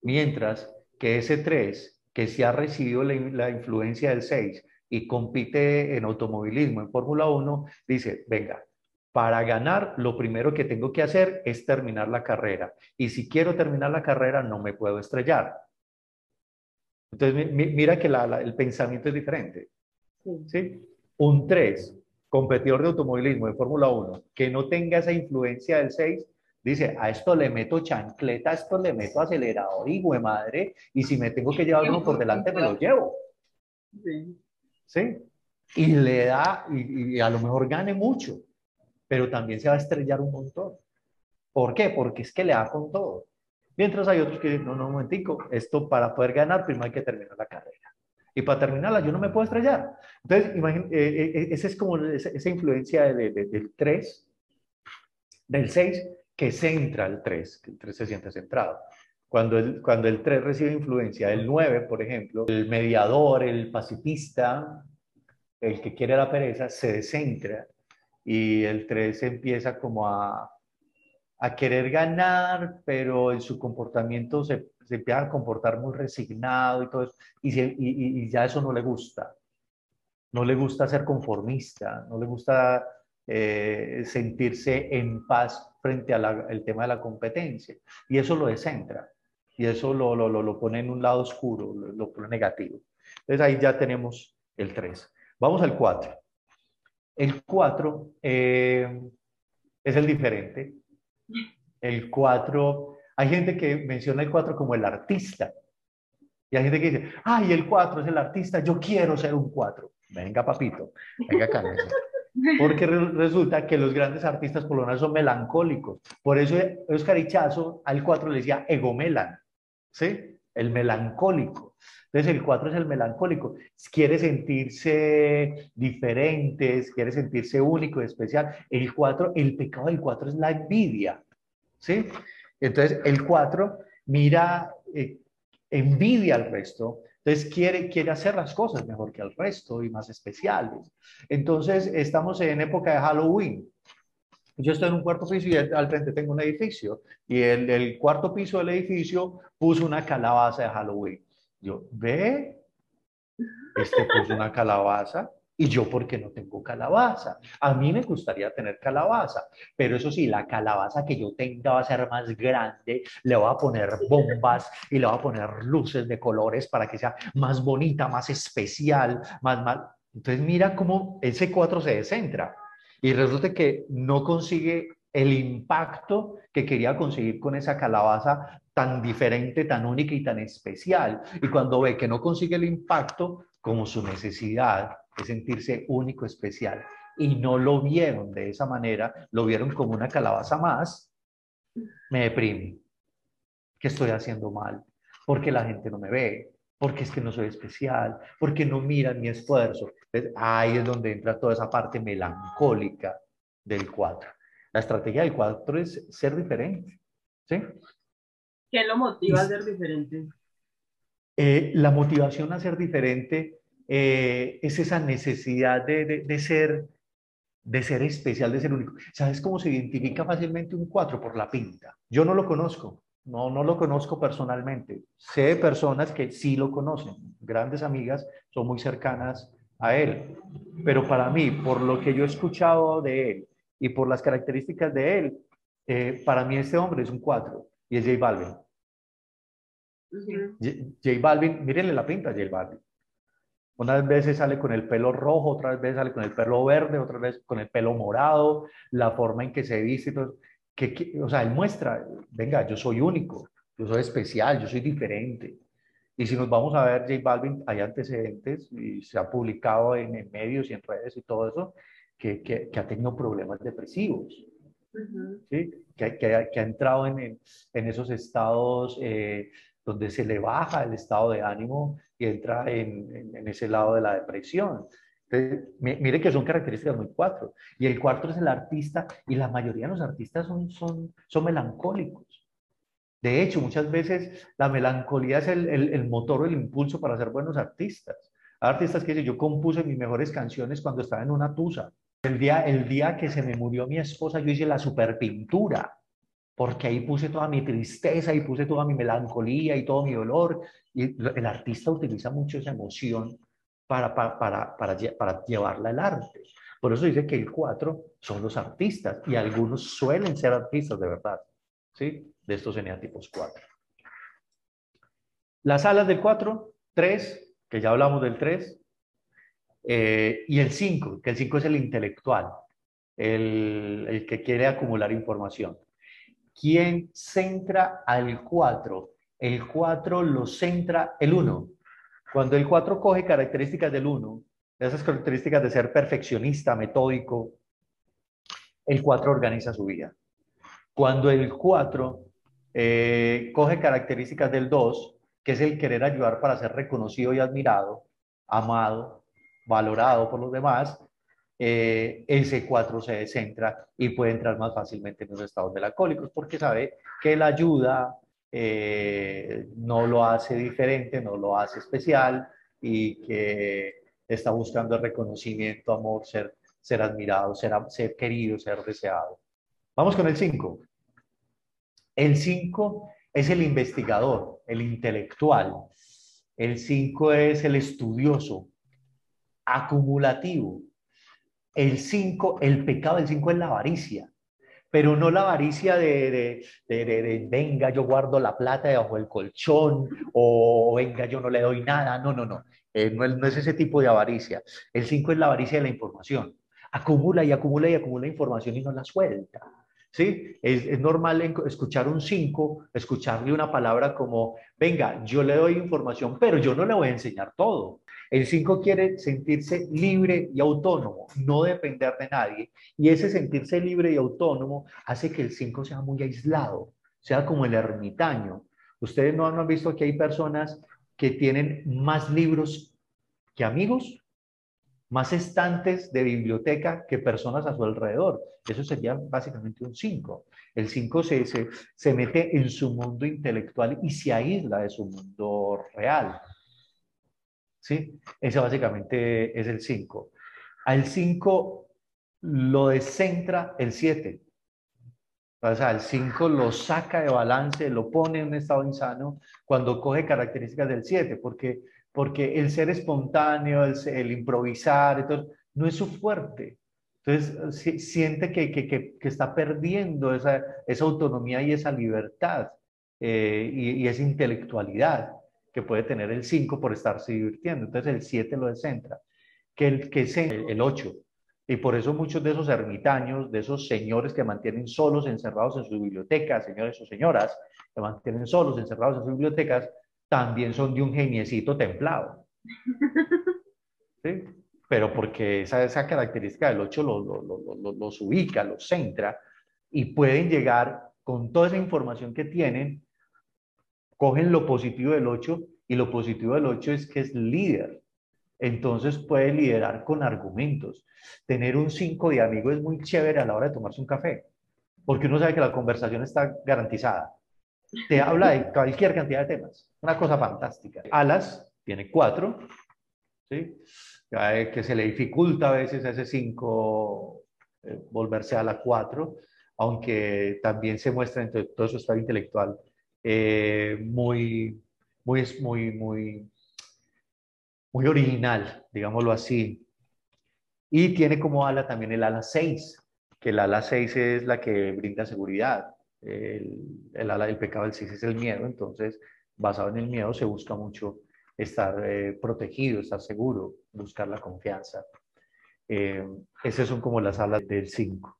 Mientras que ese 3, que sí ha recibido la, influencia del 6 y compite en automovilismo, en Fórmula 1, dice, venga, para ganar, lo primero que tengo que hacer es terminar la carrera. Y si quiero terminar la carrera, no me puedo estrellar. Entonces, mira que el pensamiento es diferente. ¿sí? un 3, competidor de automovilismo de Fórmula 1, que no tenga esa influencia del 6, dice, a esto le meto chancleta, a esto le meto acelerador y madre, y si me tengo que llevar uno por delante, me lo llevo. Sí. ¿Sí? Y le da, y, a lo mejor gane mucho, pero también se va a estrellar un montón. ¿Por qué? Porque es que le da con todo. Mientras hay otros que dicen, no, no, un momentico, esto para poder ganar, primero hay que terminar la carrera. Y para terminarla, yo no me puedo estrellar. Entonces, imagínate, eh, eh, esa es como esa, influencia del 3, del 6, que centra el 3, que el 3 se siente centrado. Cuando el, cuando el 3 recibe influencia del 9, por ejemplo, el mediador, el pacifista, el que quiere la pereza, se descentra y el 3 empieza como a, a querer ganar, pero en su comportamiento se, se empieza a comportar muy resignado y todo eso, y, y, ya eso no le gusta. No le gusta ser conformista, no le gusta eh, sentirse en paz frente al tema de la competencia. Y eso lo descentra, y eso lo, lo, lo, pone en un lado oscuro, lo, pone negativo. Entonces ahí ya tenemos el 3. Vamos al 4. El 4 eh, es el diferente. El 4 hay gente que menciona el 4 como el artista. Y hay gente que dice, ay, el 4 es el artista, yo quiero ser un 4. Venga, papito, venga acá. Porque resulta que los grandes artistas poloneses son melancólicos. Por eso Oscar Ichazo al 4 le decía egomelan, ¿sí? El melancólico. Entonces el 4 es el melancólico. Quiere sentirse diferente, quiere sentirse único y especial. El 4, el pecado del 4 es la envidia, ¿sí? Entonces, el 4 mira, eh, envidia al resto, entonces quiere, quiere hacer las cosas mejor que el resto y más especiales. Entonces, estamos en época de Halloween. Yo estoy en un cuarto piso y al frente tengo un edificio y el, cuarto piso del edificio puso una calabaza de Halloween. Yo, ve, este puso una calabaza. ¿Y yo por qué no tengo calabaza? A mí me gustaría tener calabaza, pero eso sí, la calabaza que yo tenga va a ser más grande, le voy a poner bombas y le voy a poner luces de colores para que sea más bonita, más especial, más, más... Entonces mira cómo ese 4 se descentra y resulta que no consigue el impacto que quería conseguir con esa calabaza tan diferente, tan única y tan especial. Y cuando ve que no consigue el impacto, como su necesidad de sentirse único, especial, y no lo vieron de esa manera, lo vieron como una calabaza más, me deprime. ¿Qué estoy haciendo mal? Porque la gente no me ve, porque es que no soy especial, porque no miran mi esfuerzo. Ahí es donde entra toda esa parte melancólica del cuatro. La estrategia del cuatro es ser diferente. ¿sí? ¿Qué lo motiva a ser diferente? Eh, la motivación a ser diferente eh, es esa necesidad de, de, ser, de ser especial, de ser único. ¿Sabes cómo se identifica fácilmente un 4? Por la pinta. Yo no lo conozco, no, no lo conozco personalmente. Sé de personas que sí lo conocen, grandes amigas, son muy cercanas a él. Pero para mí, por lo que yo he escuchado de él y por las características de él, eh, para mí este hombre es un 4 y es J Balvin. J, Balvin, mírenle la pinta a J Balvin. Unas veces sale con el pelo rojo, otras veces sale con el pelo verde, otras veces con el pelo morado, la forma en que se viste, que, o sea, él muestra, venga, yo soy único, yo soy especial, yo soy diferente. Y si nos vamos a ver, J Balvin, hay antecedentes y se ha publicado en, medios y en redes y todo eso, que, que, que ha tenido problemas depresivos. ¿sí? que, que, ha entrado en, en esos estados eh, donde se le baja el estado de ánimo y entra en, en ese lado de la depresión. Entonces, mire que son características muy cuatro. Y el cuarto es el artista, y la mayoría de los artistas son, son, son melancólicos. De hecho, muchas veces la melancolía es el, el, el motor o el impulso para ser buenos artistas. Hay artistas que dicen, yo compuse mis mejores canciones cuando estaba en una tusa. El día, el día que se me murió mi esposa, yo hice la superpintura, porque ahí puse toda mi tristeza y puse toda mi melancolía y todo mi dolor. Y el artista utiliza mucho esa emoción para, llevarla al arte. Por eso dice que el cuatro son los artistas y algunos suelen ser artistas de verdad, ¿sí? De estos eneatipos cuatro. Las alas del cuatro, tres, que ya hablamos del tres, eh, y el 5, que el 5 es el intelectual, el, que quiere acumular información. ¿Quién centra al 4? El 4 lo centra el 1. Cuando el 4 coge características del 1, esas características de ser perfeccionista, metódico, el 4 organiza su vida. Cuando el 4 eh, coge características del 2, que es el querer ayudar para ser reconocido y admirado, amado, valorado por los demás, eh, ese 4 se descentra y puede entrar más fácilmente en los estados melancólicos porque sabe que la ayuda eh, no lo hace diferente, no lo hace especial y que está buscando reconocimiento, amor, ser, ser admirado, ser, ser querido, ser deseado. Vamos con el 5. El 5 es el investigador, el intelectual. El 5 es el estudioso, acumulativo. El 5, el pecado del 5 es la avaricia, pero no la avaricia de, de, de, venga, yo guardo la plata debajo del colchón o venga, yo no le doy nada. No, no, no. Eh, no, no es ese tipo de avaricia. El 5 es la avaricia de la información. Acumula y acumula y acumula información y no la suelta. ¿Sí? Es, es normal escuchar un 5, escucarle una palabra como, venga, yo le doy información, pero yo no le voy a enseñar todo. El 5 quiere sentirse libre y autónomo, no depender de nadie. Y ese sentirse libre y autónomo hace que el 5 sea muy aislado, sea como el ermitaño. Ustedes no han visto que hay personas que tienen más libros que amigos, más estantes de biblioteca que personas a su alrededor. Eso sería básicamente un 5. El 5 se, se, se mete en su mundo intelectual y se aísla de su mundo real. ¿Sí? Ese básicamente es el 5. Al 5 lo descentra el 7. O sea, el 5 lo saca de balance, lo pone en un estado insano cuando coge características del 7, porque, porque el ser espontáneo, el, improvisar, entonces, no es su fuerte. Entonces, siente que, que, que, está perdiendo esa, esa, autonomía y esa libertad eh, y, esa intelectualidad que puede tener el 5 por estarse divirtiendo. Entonces, el 7 lo descentra. Que el, que es el 8. Y por eso muchos de esos ermitaños, de esos señores que mantienen solos encerrados en sus bibliotecas, señores o señoras, que mantienen solos encerrados en sus bibliotecas, también son de un geniecito templado. ¿Sí? Pero porque esa, esa característica del 8 los ubica, los centra y pueden llegar con toda esa información que tienen, cogen lo positivo del 8 y lo positivo del 8 es que es líder. Entonces puede liderar con argumentos. Tener un 5 de amigos es muy chévere a la hora de tomarse un café, porque uno sabe que la conversación está garantizada. Te habla de cualquier cantidad de temas. Una cosa fantástica. Alas tiene cuatro, ¿sí? que se le dificulta a veces a ese 5 eh, volverse a la 4, aunque también se muestra entre todo su estado intelectual eh, muy, muy, muy, muy, muy original, digámoslo así. Y tiene como ala también el ala 6, que el ala 6 es la que brinda seguridad. El, el ala del pecado del 6 es el miedo, entonces basado en el miedo se busca mucho estar eh, protegido, estar seguro, buscar la confianza. Eh, esas son como las alas del 5.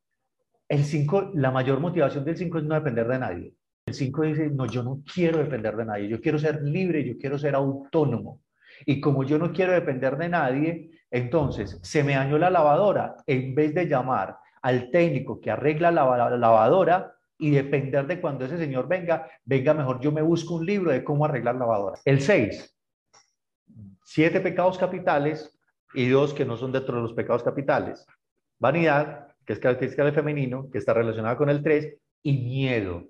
El 5, la mayor motivación del 5 es no depender de nadie. El 5 dice, no, yo no quiero depender de nadie, yo quiero ser libre, yo quiero ser autónomo. Y como yo no quiero depender de nadie, entonces se me dañó la lavadora, en vez de llamar al técnico que arregla la lavadora, y depender de cuando ese señor venga, venga mejor yo me busco un libro de cómo arreglar lavadora. El 6, siete pecados capitales y dos que no son dentro de los pecados capitales. Vanidad, que es característica del femenino, que está relacionada con el 3, y miedo,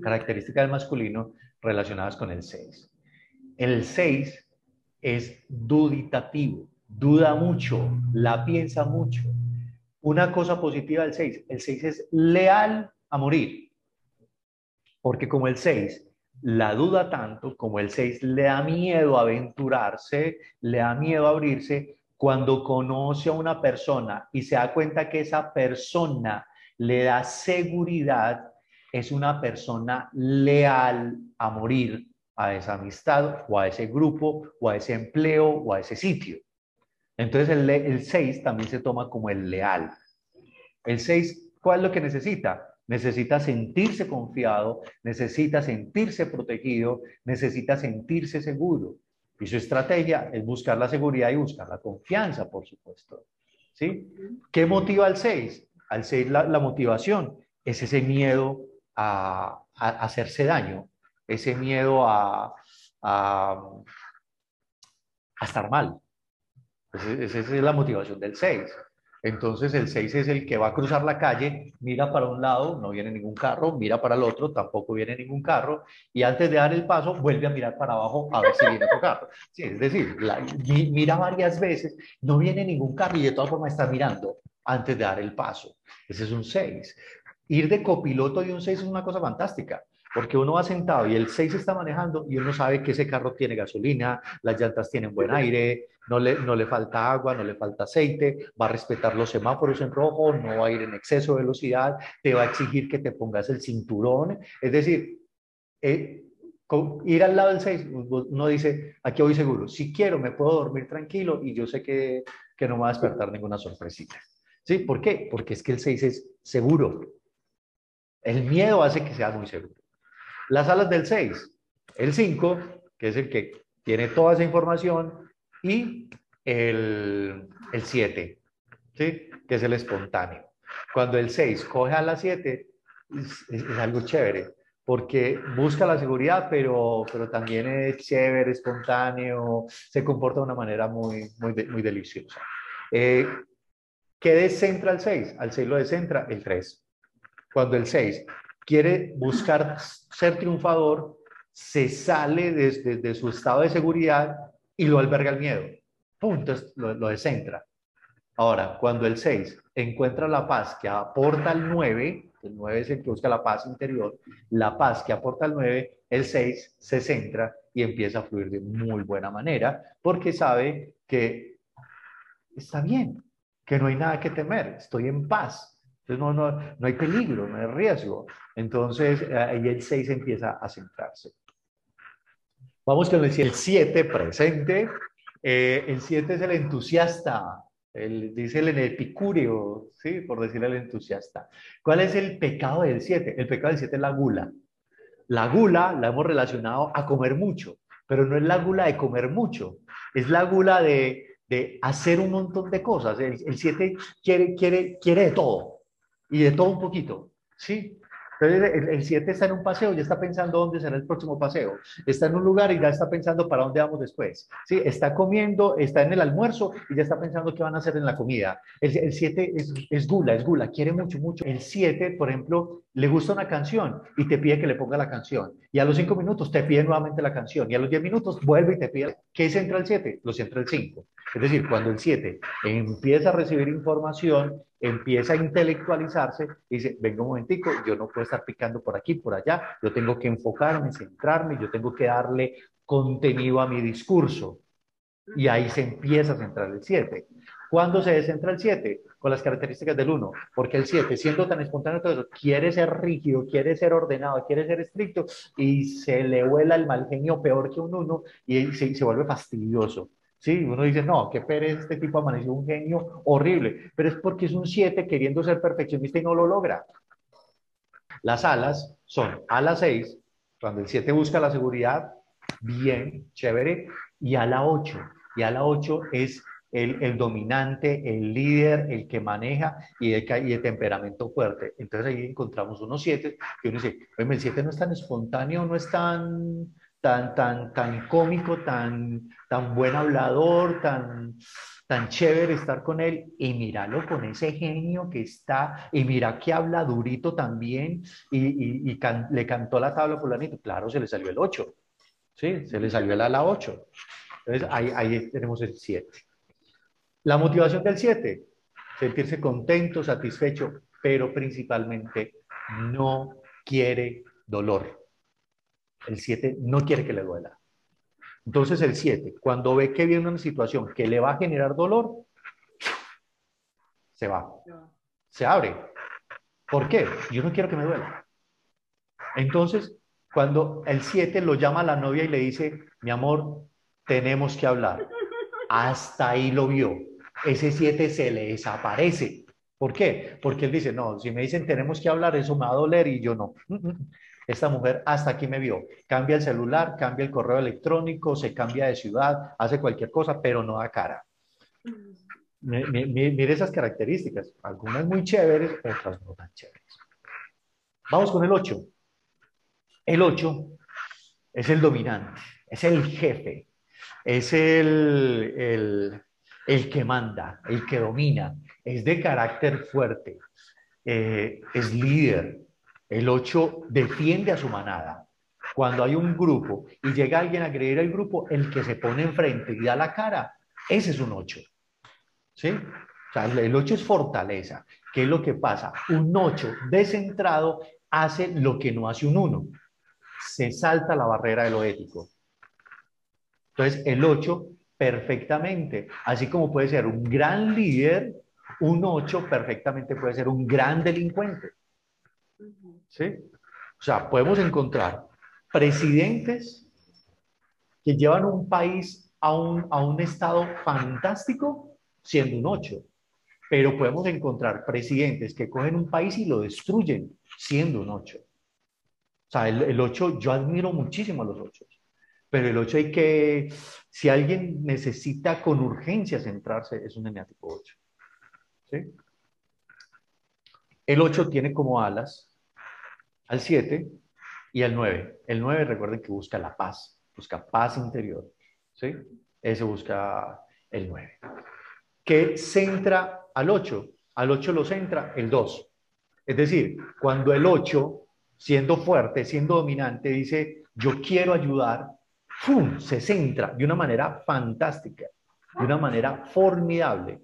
característica del masculino, relacionadas con el 6. El 6 es duditativo, duda mucho, la piensa mucho. Una cosa positiva del 6, el 6 es leal a morir, porque como el 6 la duda tanto como el 6 le da miedo aventurarse, le da miedo abrirse cuando conoce a una persona y se da cuenta que esa persona le da seguridad, es una persona leal a morir a esa amistad o a ese grupo o a ese empleo o a ese sitio. Entonces el 6 también se toma como el leal. El 6, ¿cuál es lo que necesita? necesita sentirse confiado, necesita sentirse protegido, necesita sentirse seguro. Y su estrategia es buscar la seguridad y buscar la confianza, por supuesto. ¿Sí? ¿Qué motiva al 6? Al 6 la, motivación es ese miedo a, hacerse daño, ese miedo a, estar mal. esa es la motivación del 6. Entonces el 6 es el que va a cruzar la calle, mira para un lado, no viene ningún carro, mira para el otro, tampoco viene ningún carro, y antes de dar el paso vuelve a mirar para abajo a ver si viene otro carro. es decir, mira varias veces, no viene ningún carro y de todas formas está mirando antes de dar el paso. Ese es un 6. Ir de copiloto de un 6 es una cosa fantástica. Porque uno va sentado y el 6 está manejando y uno sabe que ese carro tiene gasolina, las llantas tienen buen aire, no le, no le falta agua, no le falta aceite, va a respetar los semáforos en rojo, no va a ir en exceso de velocidad, te va a exigir que te pongas el cinturón. Es decir, eh, ir al lado del 6, uno dice, aquí voy seguro, si quiero me puedo dormir tranquilo y yo sé que, que no me va a despertar ninguna sorpresita. ¿Sí? ¿Por qué? Porque es que el 6 es seguro. El miedo hace que sea muy seguro. Las alas del 6, el 5, que es el que tiene toda esa información, y el 7, ¿sí? que es el espontáneo. Cuando el 6 coge a la 7, es, algo chévere, porque busca la seguridad, pero, pero también es chévere, espontáneo, se comporta de una manera muy, muy, muy deliciosa. Eh, ¿Qué descentra al 6? Al 6 lo descentra el 3. Cuando el 6 quiere buscar ser triunfador, se sale desde de, su estado de seguridad y lo alberga el miedo. Punto, lo, lo descentra. Ahora, cuando el 6 encuentra la paz que aporta el 9, el 9 es el que busca la paz interior, la paz que aporta el 9, el 6 se centra y empieza a fluir de muy buena manera porque sabe que está bien, que no hay nada que temer, estoy en paz. Entonces no, no, no hay peligro, no hay riesgo. Entonces ahí el 6 empieza a centrarse. Vamos con el 7 presente. Eh, el 7 es el entusiasta, el, dice el epicúreo, ¿sí? por decirle el entusiasta. ¿Cuál es el pecado del 7? El pecado del 7 es la gula. La gula la hemos relacionado a comer mucho, pero no es la gula de comer mucho, es la gula de, hacer un montón de cosas. El 7 quiere, quiere, quiere de todo y de todo un poquito, ¿sí? Entonces, el 7 está en un paseo, ya está pensando dónde será el próximo paseo. Está en un lugar y ya está pensando para dónde vamos después. ¿sí? Está comiendo, está en el almuerzo y ya está pensando qué van a hacer en la comida. El 7 es, es, gula, es gula, quiere mucho, mucho. El 7, por ejemplo, le gusta una canción y te pide que le ponga la canción. Y a los 5 minutos te pide nuevamente la canción. Y a los 10 minutos vuelve y te pide. ¿Qué centra el 7? Lo centra el 5. Es decir, cuando el 7 empieza a recibir información, empieza a intelectualizarse, dice, venga un momentico, yo no puedo estar picando por aquí, por allá, yo tengo que enfocarme, centrarme, yo tengo que darle contenido a mi discurso. Y ahí se empieza a centrar el 7. ¿Cuándo se descentra el 7? Con las características del 1. Porque el 7, siendo tan espontáneo todo eso, quiere ser rígido, quiere ser ordenado, quiere ser estricto y se le vuela el mal genio peor que un 1 y se, se vuelve fastidioso. Sí, uno dice, no, qué pereza, este tipo amaneció un genio horrible, pero es porque es un 7 queriendo ser perfeccionista y no lo logra. Las alas son ala 6, cuando el 7 busca la seguridad, bien, chévere, y ala 8. Y ala 8 es el, el, dominante, el líder, el que maneja y de, y de temperamento fuerte. Entonces ahí encontramos unos 7 que uno dice, el 7 no es tan espontáneo, no es tan tan, tan, tan cómico, tan, tan buen hablador, tan, tan chévere estar con él y míralo con ese genio que está y mira que habla durito también y, y, le cantó la tabla fulanito, claro, se le salió el 8, ¿sí? Se le salió el ala 8. Entonces ahí, ahí tenemos el 7. La motivación del 7, sentirse contento, satisfecho, pero principalmente no quiere dolor. El 7 no quiere que le duela. Entonces el 7, cuando ve que viene una situación que le va a generar dolor, se va, se abre. ¿Por qué? Yo no quiero que me duela. Entonces, cuando el 7 lo llama a la novia y le dice, mi amor, tenemos que hablar. Hasta ahí lo vio. Ese 7 se le desaparece. ¿Por qué? Porque él dice, no, si me dicen tenemos que hablar, eso me va a doler y yo no. Esta mujer hasta aquí me vio. Cambia el celular, cambia el correo electrónico, se cambia de ciudad, hace cualquier cosa, pero no da cara. Mire esas características, algunas muy chéveres, otras no tan chéveres. Vamos con el 8. El 8 es el dominante, es el jefe, es el, el, el que manda, el que domina, es de carácter fuerte, eh, es líder, el 8 defiende a su manada. Cuando hay un grupo y llega alguien a agredir al grupo, el que se pone enfrente y da la cara, ese es un 8. ¿Sí? O sea, el 8 es fortaleza. ¿Qué es lo que pasa? Un 8 descentrado hace lo que no hace un 1. Se salta la barrera de lo ético. Entonces, el 8 perfectamente, así como puede ser un gran líder, un 8 perfectamente puede ser un gran delincuente. ¿Sí? O sea, podemos encontrar presidentes que llevan un país a un, a un estado fantástico siendo un 8, pero podemos encontrar presidentes que cogen un país y lo destruyen siendo un 8. O sea, el, el 8, yo admiro muchísimo a los 8, pero el 8 hay que, si alguien necesita con urgencia centrarse, es un eneatipo 8. ¿Sí? El 8 tiene como alas al 7 y al 9. El 9, recuerden que busca la paz, busca paz interior. ¿sí? Ese busca el 9. ¿Qué centra al 8? Al 8 lo centra el 2. Es decir, cuando el 8, siendo fuerte, siendo dominante, dice, yo quiero ayudar, ¡fum! se centra de una manera fantástica, de una manera formidable.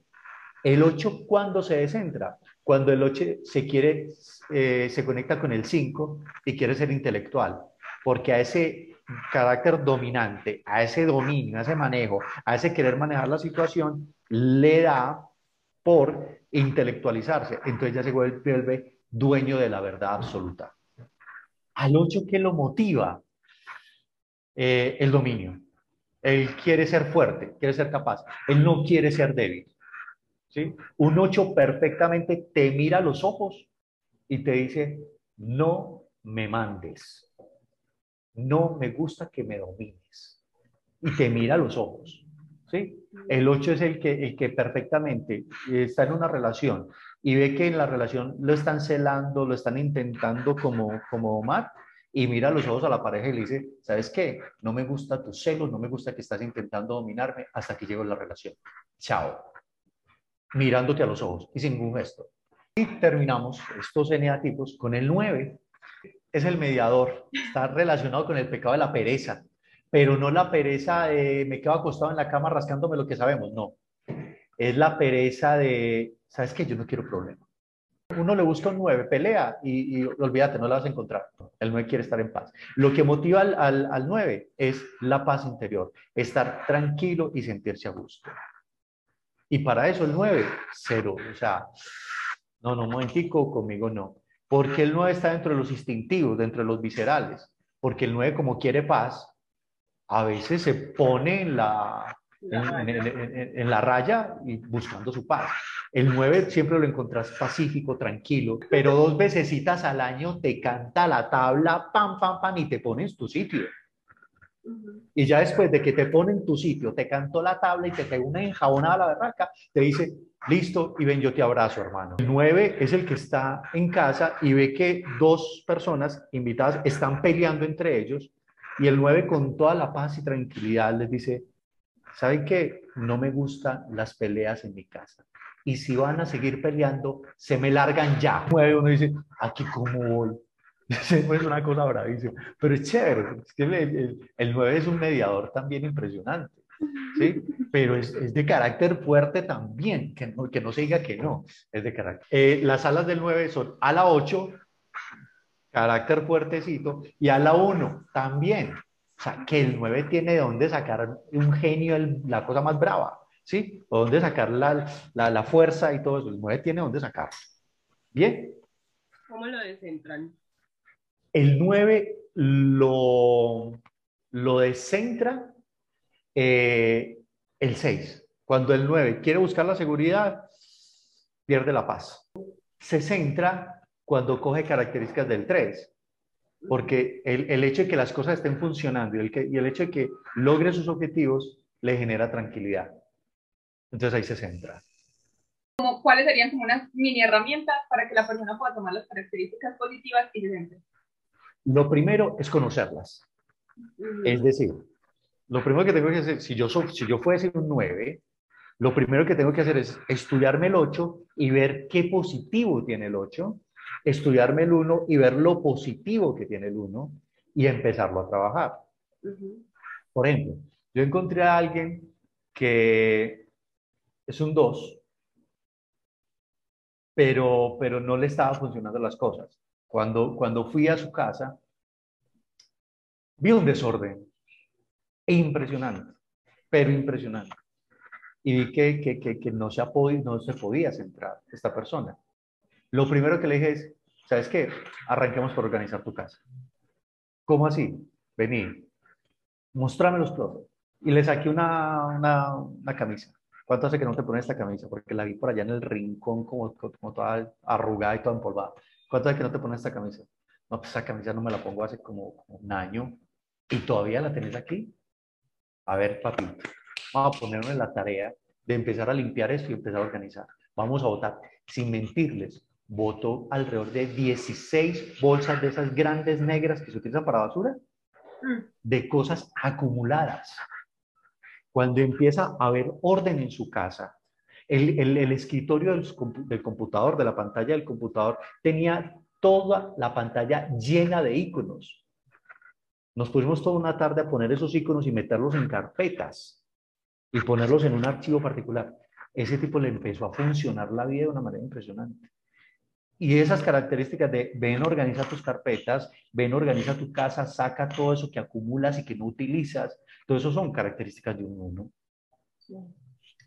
El 8, cuando se descentra? Cuando el 8 se quiere, eh, se conecta con el 5 y quiere ser intelectual, porque a ese carácter dominante, a ese dominio, a ese manejo, a ese querer manejar la situación, le da por intelectualizarse. Entonces ya se vuelve dueño de la verdad absoluta. Al 8, ¿qué lo motiva? Eh, el dominio. Él quiere ser fuerte, quiere ser capaz. Él no quiere ser débil. ¿Sí? Un 8 perfectamente te mira los ojos y te dice, no me mandes. No me gusta que me domines. Y te mira los ojos. ¿sí? El 8 es el que, el que perfectamente está en una relación y ve que en la relación lo están celando, lo están intentando como, como Omar, y mira los ojos a la pareja y le dice, ¿sabes qué? No me gusta tus celos, no me gusta que estás intentando dominarme hasta que llego a la relación. Chao. Mirándote a los ojos y sin ningún gesto. Y terminamos estos eneatipos con el 9. Es el mediador, está relacionado con el pecado de la pereza, pero no la pereza de me quedo acostado en la cama rascándome lo que sabemos, no. Es la pereza de, ¿sabes qué? Yo no quiero problemas uno le busca un 9, pelea y, olvídate, no la vas a encontrar. El 9 quiere estar en paz. Lo que motiva al, al, 9 es la paz interior, estar tranquilo y sentirse a gusto. Y para eso el 9, cero. O sea, no, no, un momentico, conmigo no. Porque el 9 está dentro de los instintivos, dentro de los viscerales. Porque el 9, como quiere paz, a veces se pone en la, en, la raya y buscando su paz. El 9 siempre lo encontrás pacífico, tranquilo, pero dos vecesitas al año te canta la tabla, pam, pam, pam, y te pones tu sitio. Y ya después de que te ponen tu sitio, te cantó la tabla y te pegó una enjabonada a la barraca, te dice, listo, y ven, yo te abrazo, hermano. El 9 es el que está en casa y ve que dos personas invitadas están peleando entre ellos, y el 9 con toda la paz y tranquilidad les dice, ¿Saben qué? No me gustan las peleas en mi casa. Y si van a seguir peleando, se me largan ya. Uno dice, aquí cómo voy. Es una cosa bravísima. Pero es chévere. Es que el, 9 es un mediador también impresionante. ¿sí? Pero es, es, de carácter fuerte también, que no, que no se diga que no, es de carácter. Eh, las alas del 9 son a la 8, carácter fuertecito, y a la 1 también, o sea, que el 9 tiene de dónde sacar un genio, la cosa más brava, ¿sí? O dónde sacar la, la, fuerza y todo eso. El 9 tiene dónde sacar. ¿Bien? ¿Cómo lo descentran? El 9 lo, lo descentra eh, el 6. Cuando el 9 quiere buscar la seguridad, pierde la paz. Se centra cuando coge características del 3 porque el, el, hecho de que las cosas estén funcionando y el, que, y el hecho de que logre sus objetivos le genera tranquilidad. Entonces ahí se centra. ¿Cuáles serían como unas mini herramientas para que la persona pueda tomar las características positivas y se centre? Lo primero es conocerlas. Es decir, lo primero que tengo que hacer, si yo, si yo fuese un 9, lo primero que tengo que hacer es estudiarme el 8 y ver qué positivo tiene el 8 estudiarme el uno y ver lo positivo que tiene el uno y empezarlo a trabajar. Por ejemplo, yo encontré a alguien que es un 2, pero, pero no le estaba funcionando las cosas. Cuando, cuando fui a su casa, vi un desorden impresionante, pero impresionante. Y vi que, que, que, no, se no se podía centrar esta persona. Lo primero que le dije es, ¿sabes qué? Arranquemos por organizar tu casa. ¿Cómo así? Vení, mostrame los closets. Y le saqué una, una, camisa. ¿Cuánto hace que no te pones esta camisa? Porque la vi por allá en el rincón como, como toda arrugada y toda empolvada. ¿Cuánto hace que no te pones esta camisa? No, pues esa camisa no me la pongo hace como, un año y todavía la tenés aquí. A ver, papito, vamos a ponernos en la tarea de empezar a limpiar esto y empezar a organizar. Vamos a votar, sin mentirles, votó alrededor de 16 bolsas de esas grandes negras que se utilizan para basura, mm. de cosas acumuladas. Cuando empieza a haber orden en su casa, el, escritorio del, del, computador, de la pantalla del computador, tenía toda la pantalla llena de iconos. Nos pusimos toda una tarde a poner esos iconos y meterlos en carpetas y ponerlos en un archivo particular. Ese tipo le empezó a funcionar la vida de una manera impresionante. Y esas características de ven, organiza tus carpetas, ven, organiza tu casa, saca todo eso que acumulas y que no utilizas. Todo eso son características de un uno.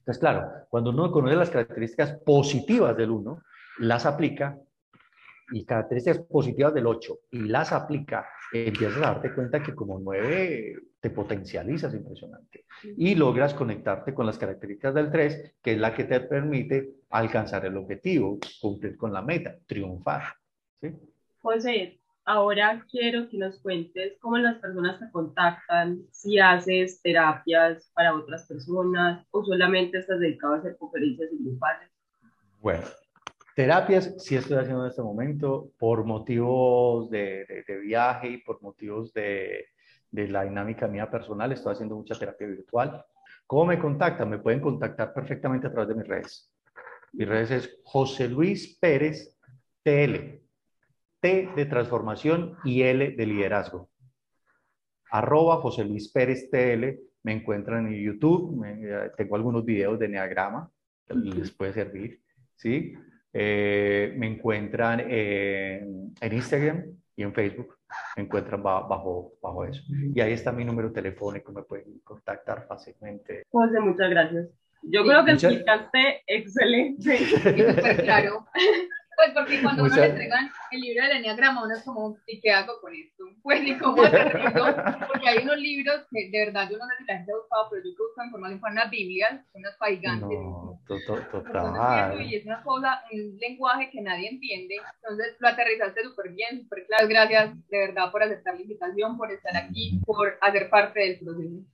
Entonces, claro, cuando uno conoce las características positivas del uno, las aplica y características positivas del 8 y las aplica, empiezas a darte cuenta que como 9 te potencializas impresionante y logras conectarte con las características del 3, que es la que te permite alcanzar el objetivo, cumplir con la meta, triunfar. ¿sí? José, ahora quiero que nos cuentes cómo las personas te contactan, si haces terapias para otras personas o solamente estás dedicado a hacer conferencias grupales. Bueno, Terapias sí estoy haciendo en este momento por motivos de, viaje y por motivos de, la dinámica mía personal. Estoy haciendo mucha terapia virtual. ¿Cómo me contactan? Me pueden contactar perfectamente a través de mis redes. Mis redes es José Luis Pérez TL. T de transformación y L de liderazgo. Arroba José Luis Pérez TL. Me encuentran en YouTube. tengo algunos videos de Neagrama les puede servir. ¿sí? Eh, me encuentran en, Instagram y en Facebook. Me encuentran bajo, bajo eso. Y ahí está mi número telefónico, me pueden contactar fácilmente. José, muchas gracias. Yo creo que explicaste excelente. claro. Pues porque cuando uno le entregan el libro del enneagrama, uno es como, ¿y qué hago con esto? Pues, ¿y cómo aterrizo? Porque hay unos libros que de verdad yo no sé si la gente ha pero yo que buscan información para unas Biblias, unas paigantes. No, total. Y es una cosa, un lenguaje que nadie entiende. Entonces lo aterrizaste súper bien, súper claro. Gracias de verdad por aceptar la invitación, por estar aquí, por hacer parte del proceso.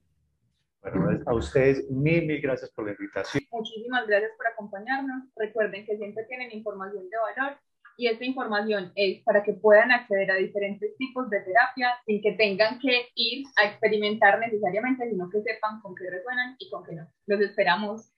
Bueno, a ustedes mil, mil gracias por la invitación. Muchísimas gracias por acompañarnos. Recuerden que siempre tienen información de valor y esta información es para que puedan acceder a diferentes tipos de terapia sin que tengan que ir a experimentar necesariamente, sino que sepan con qué resuenan y con qué no. Los esperamos.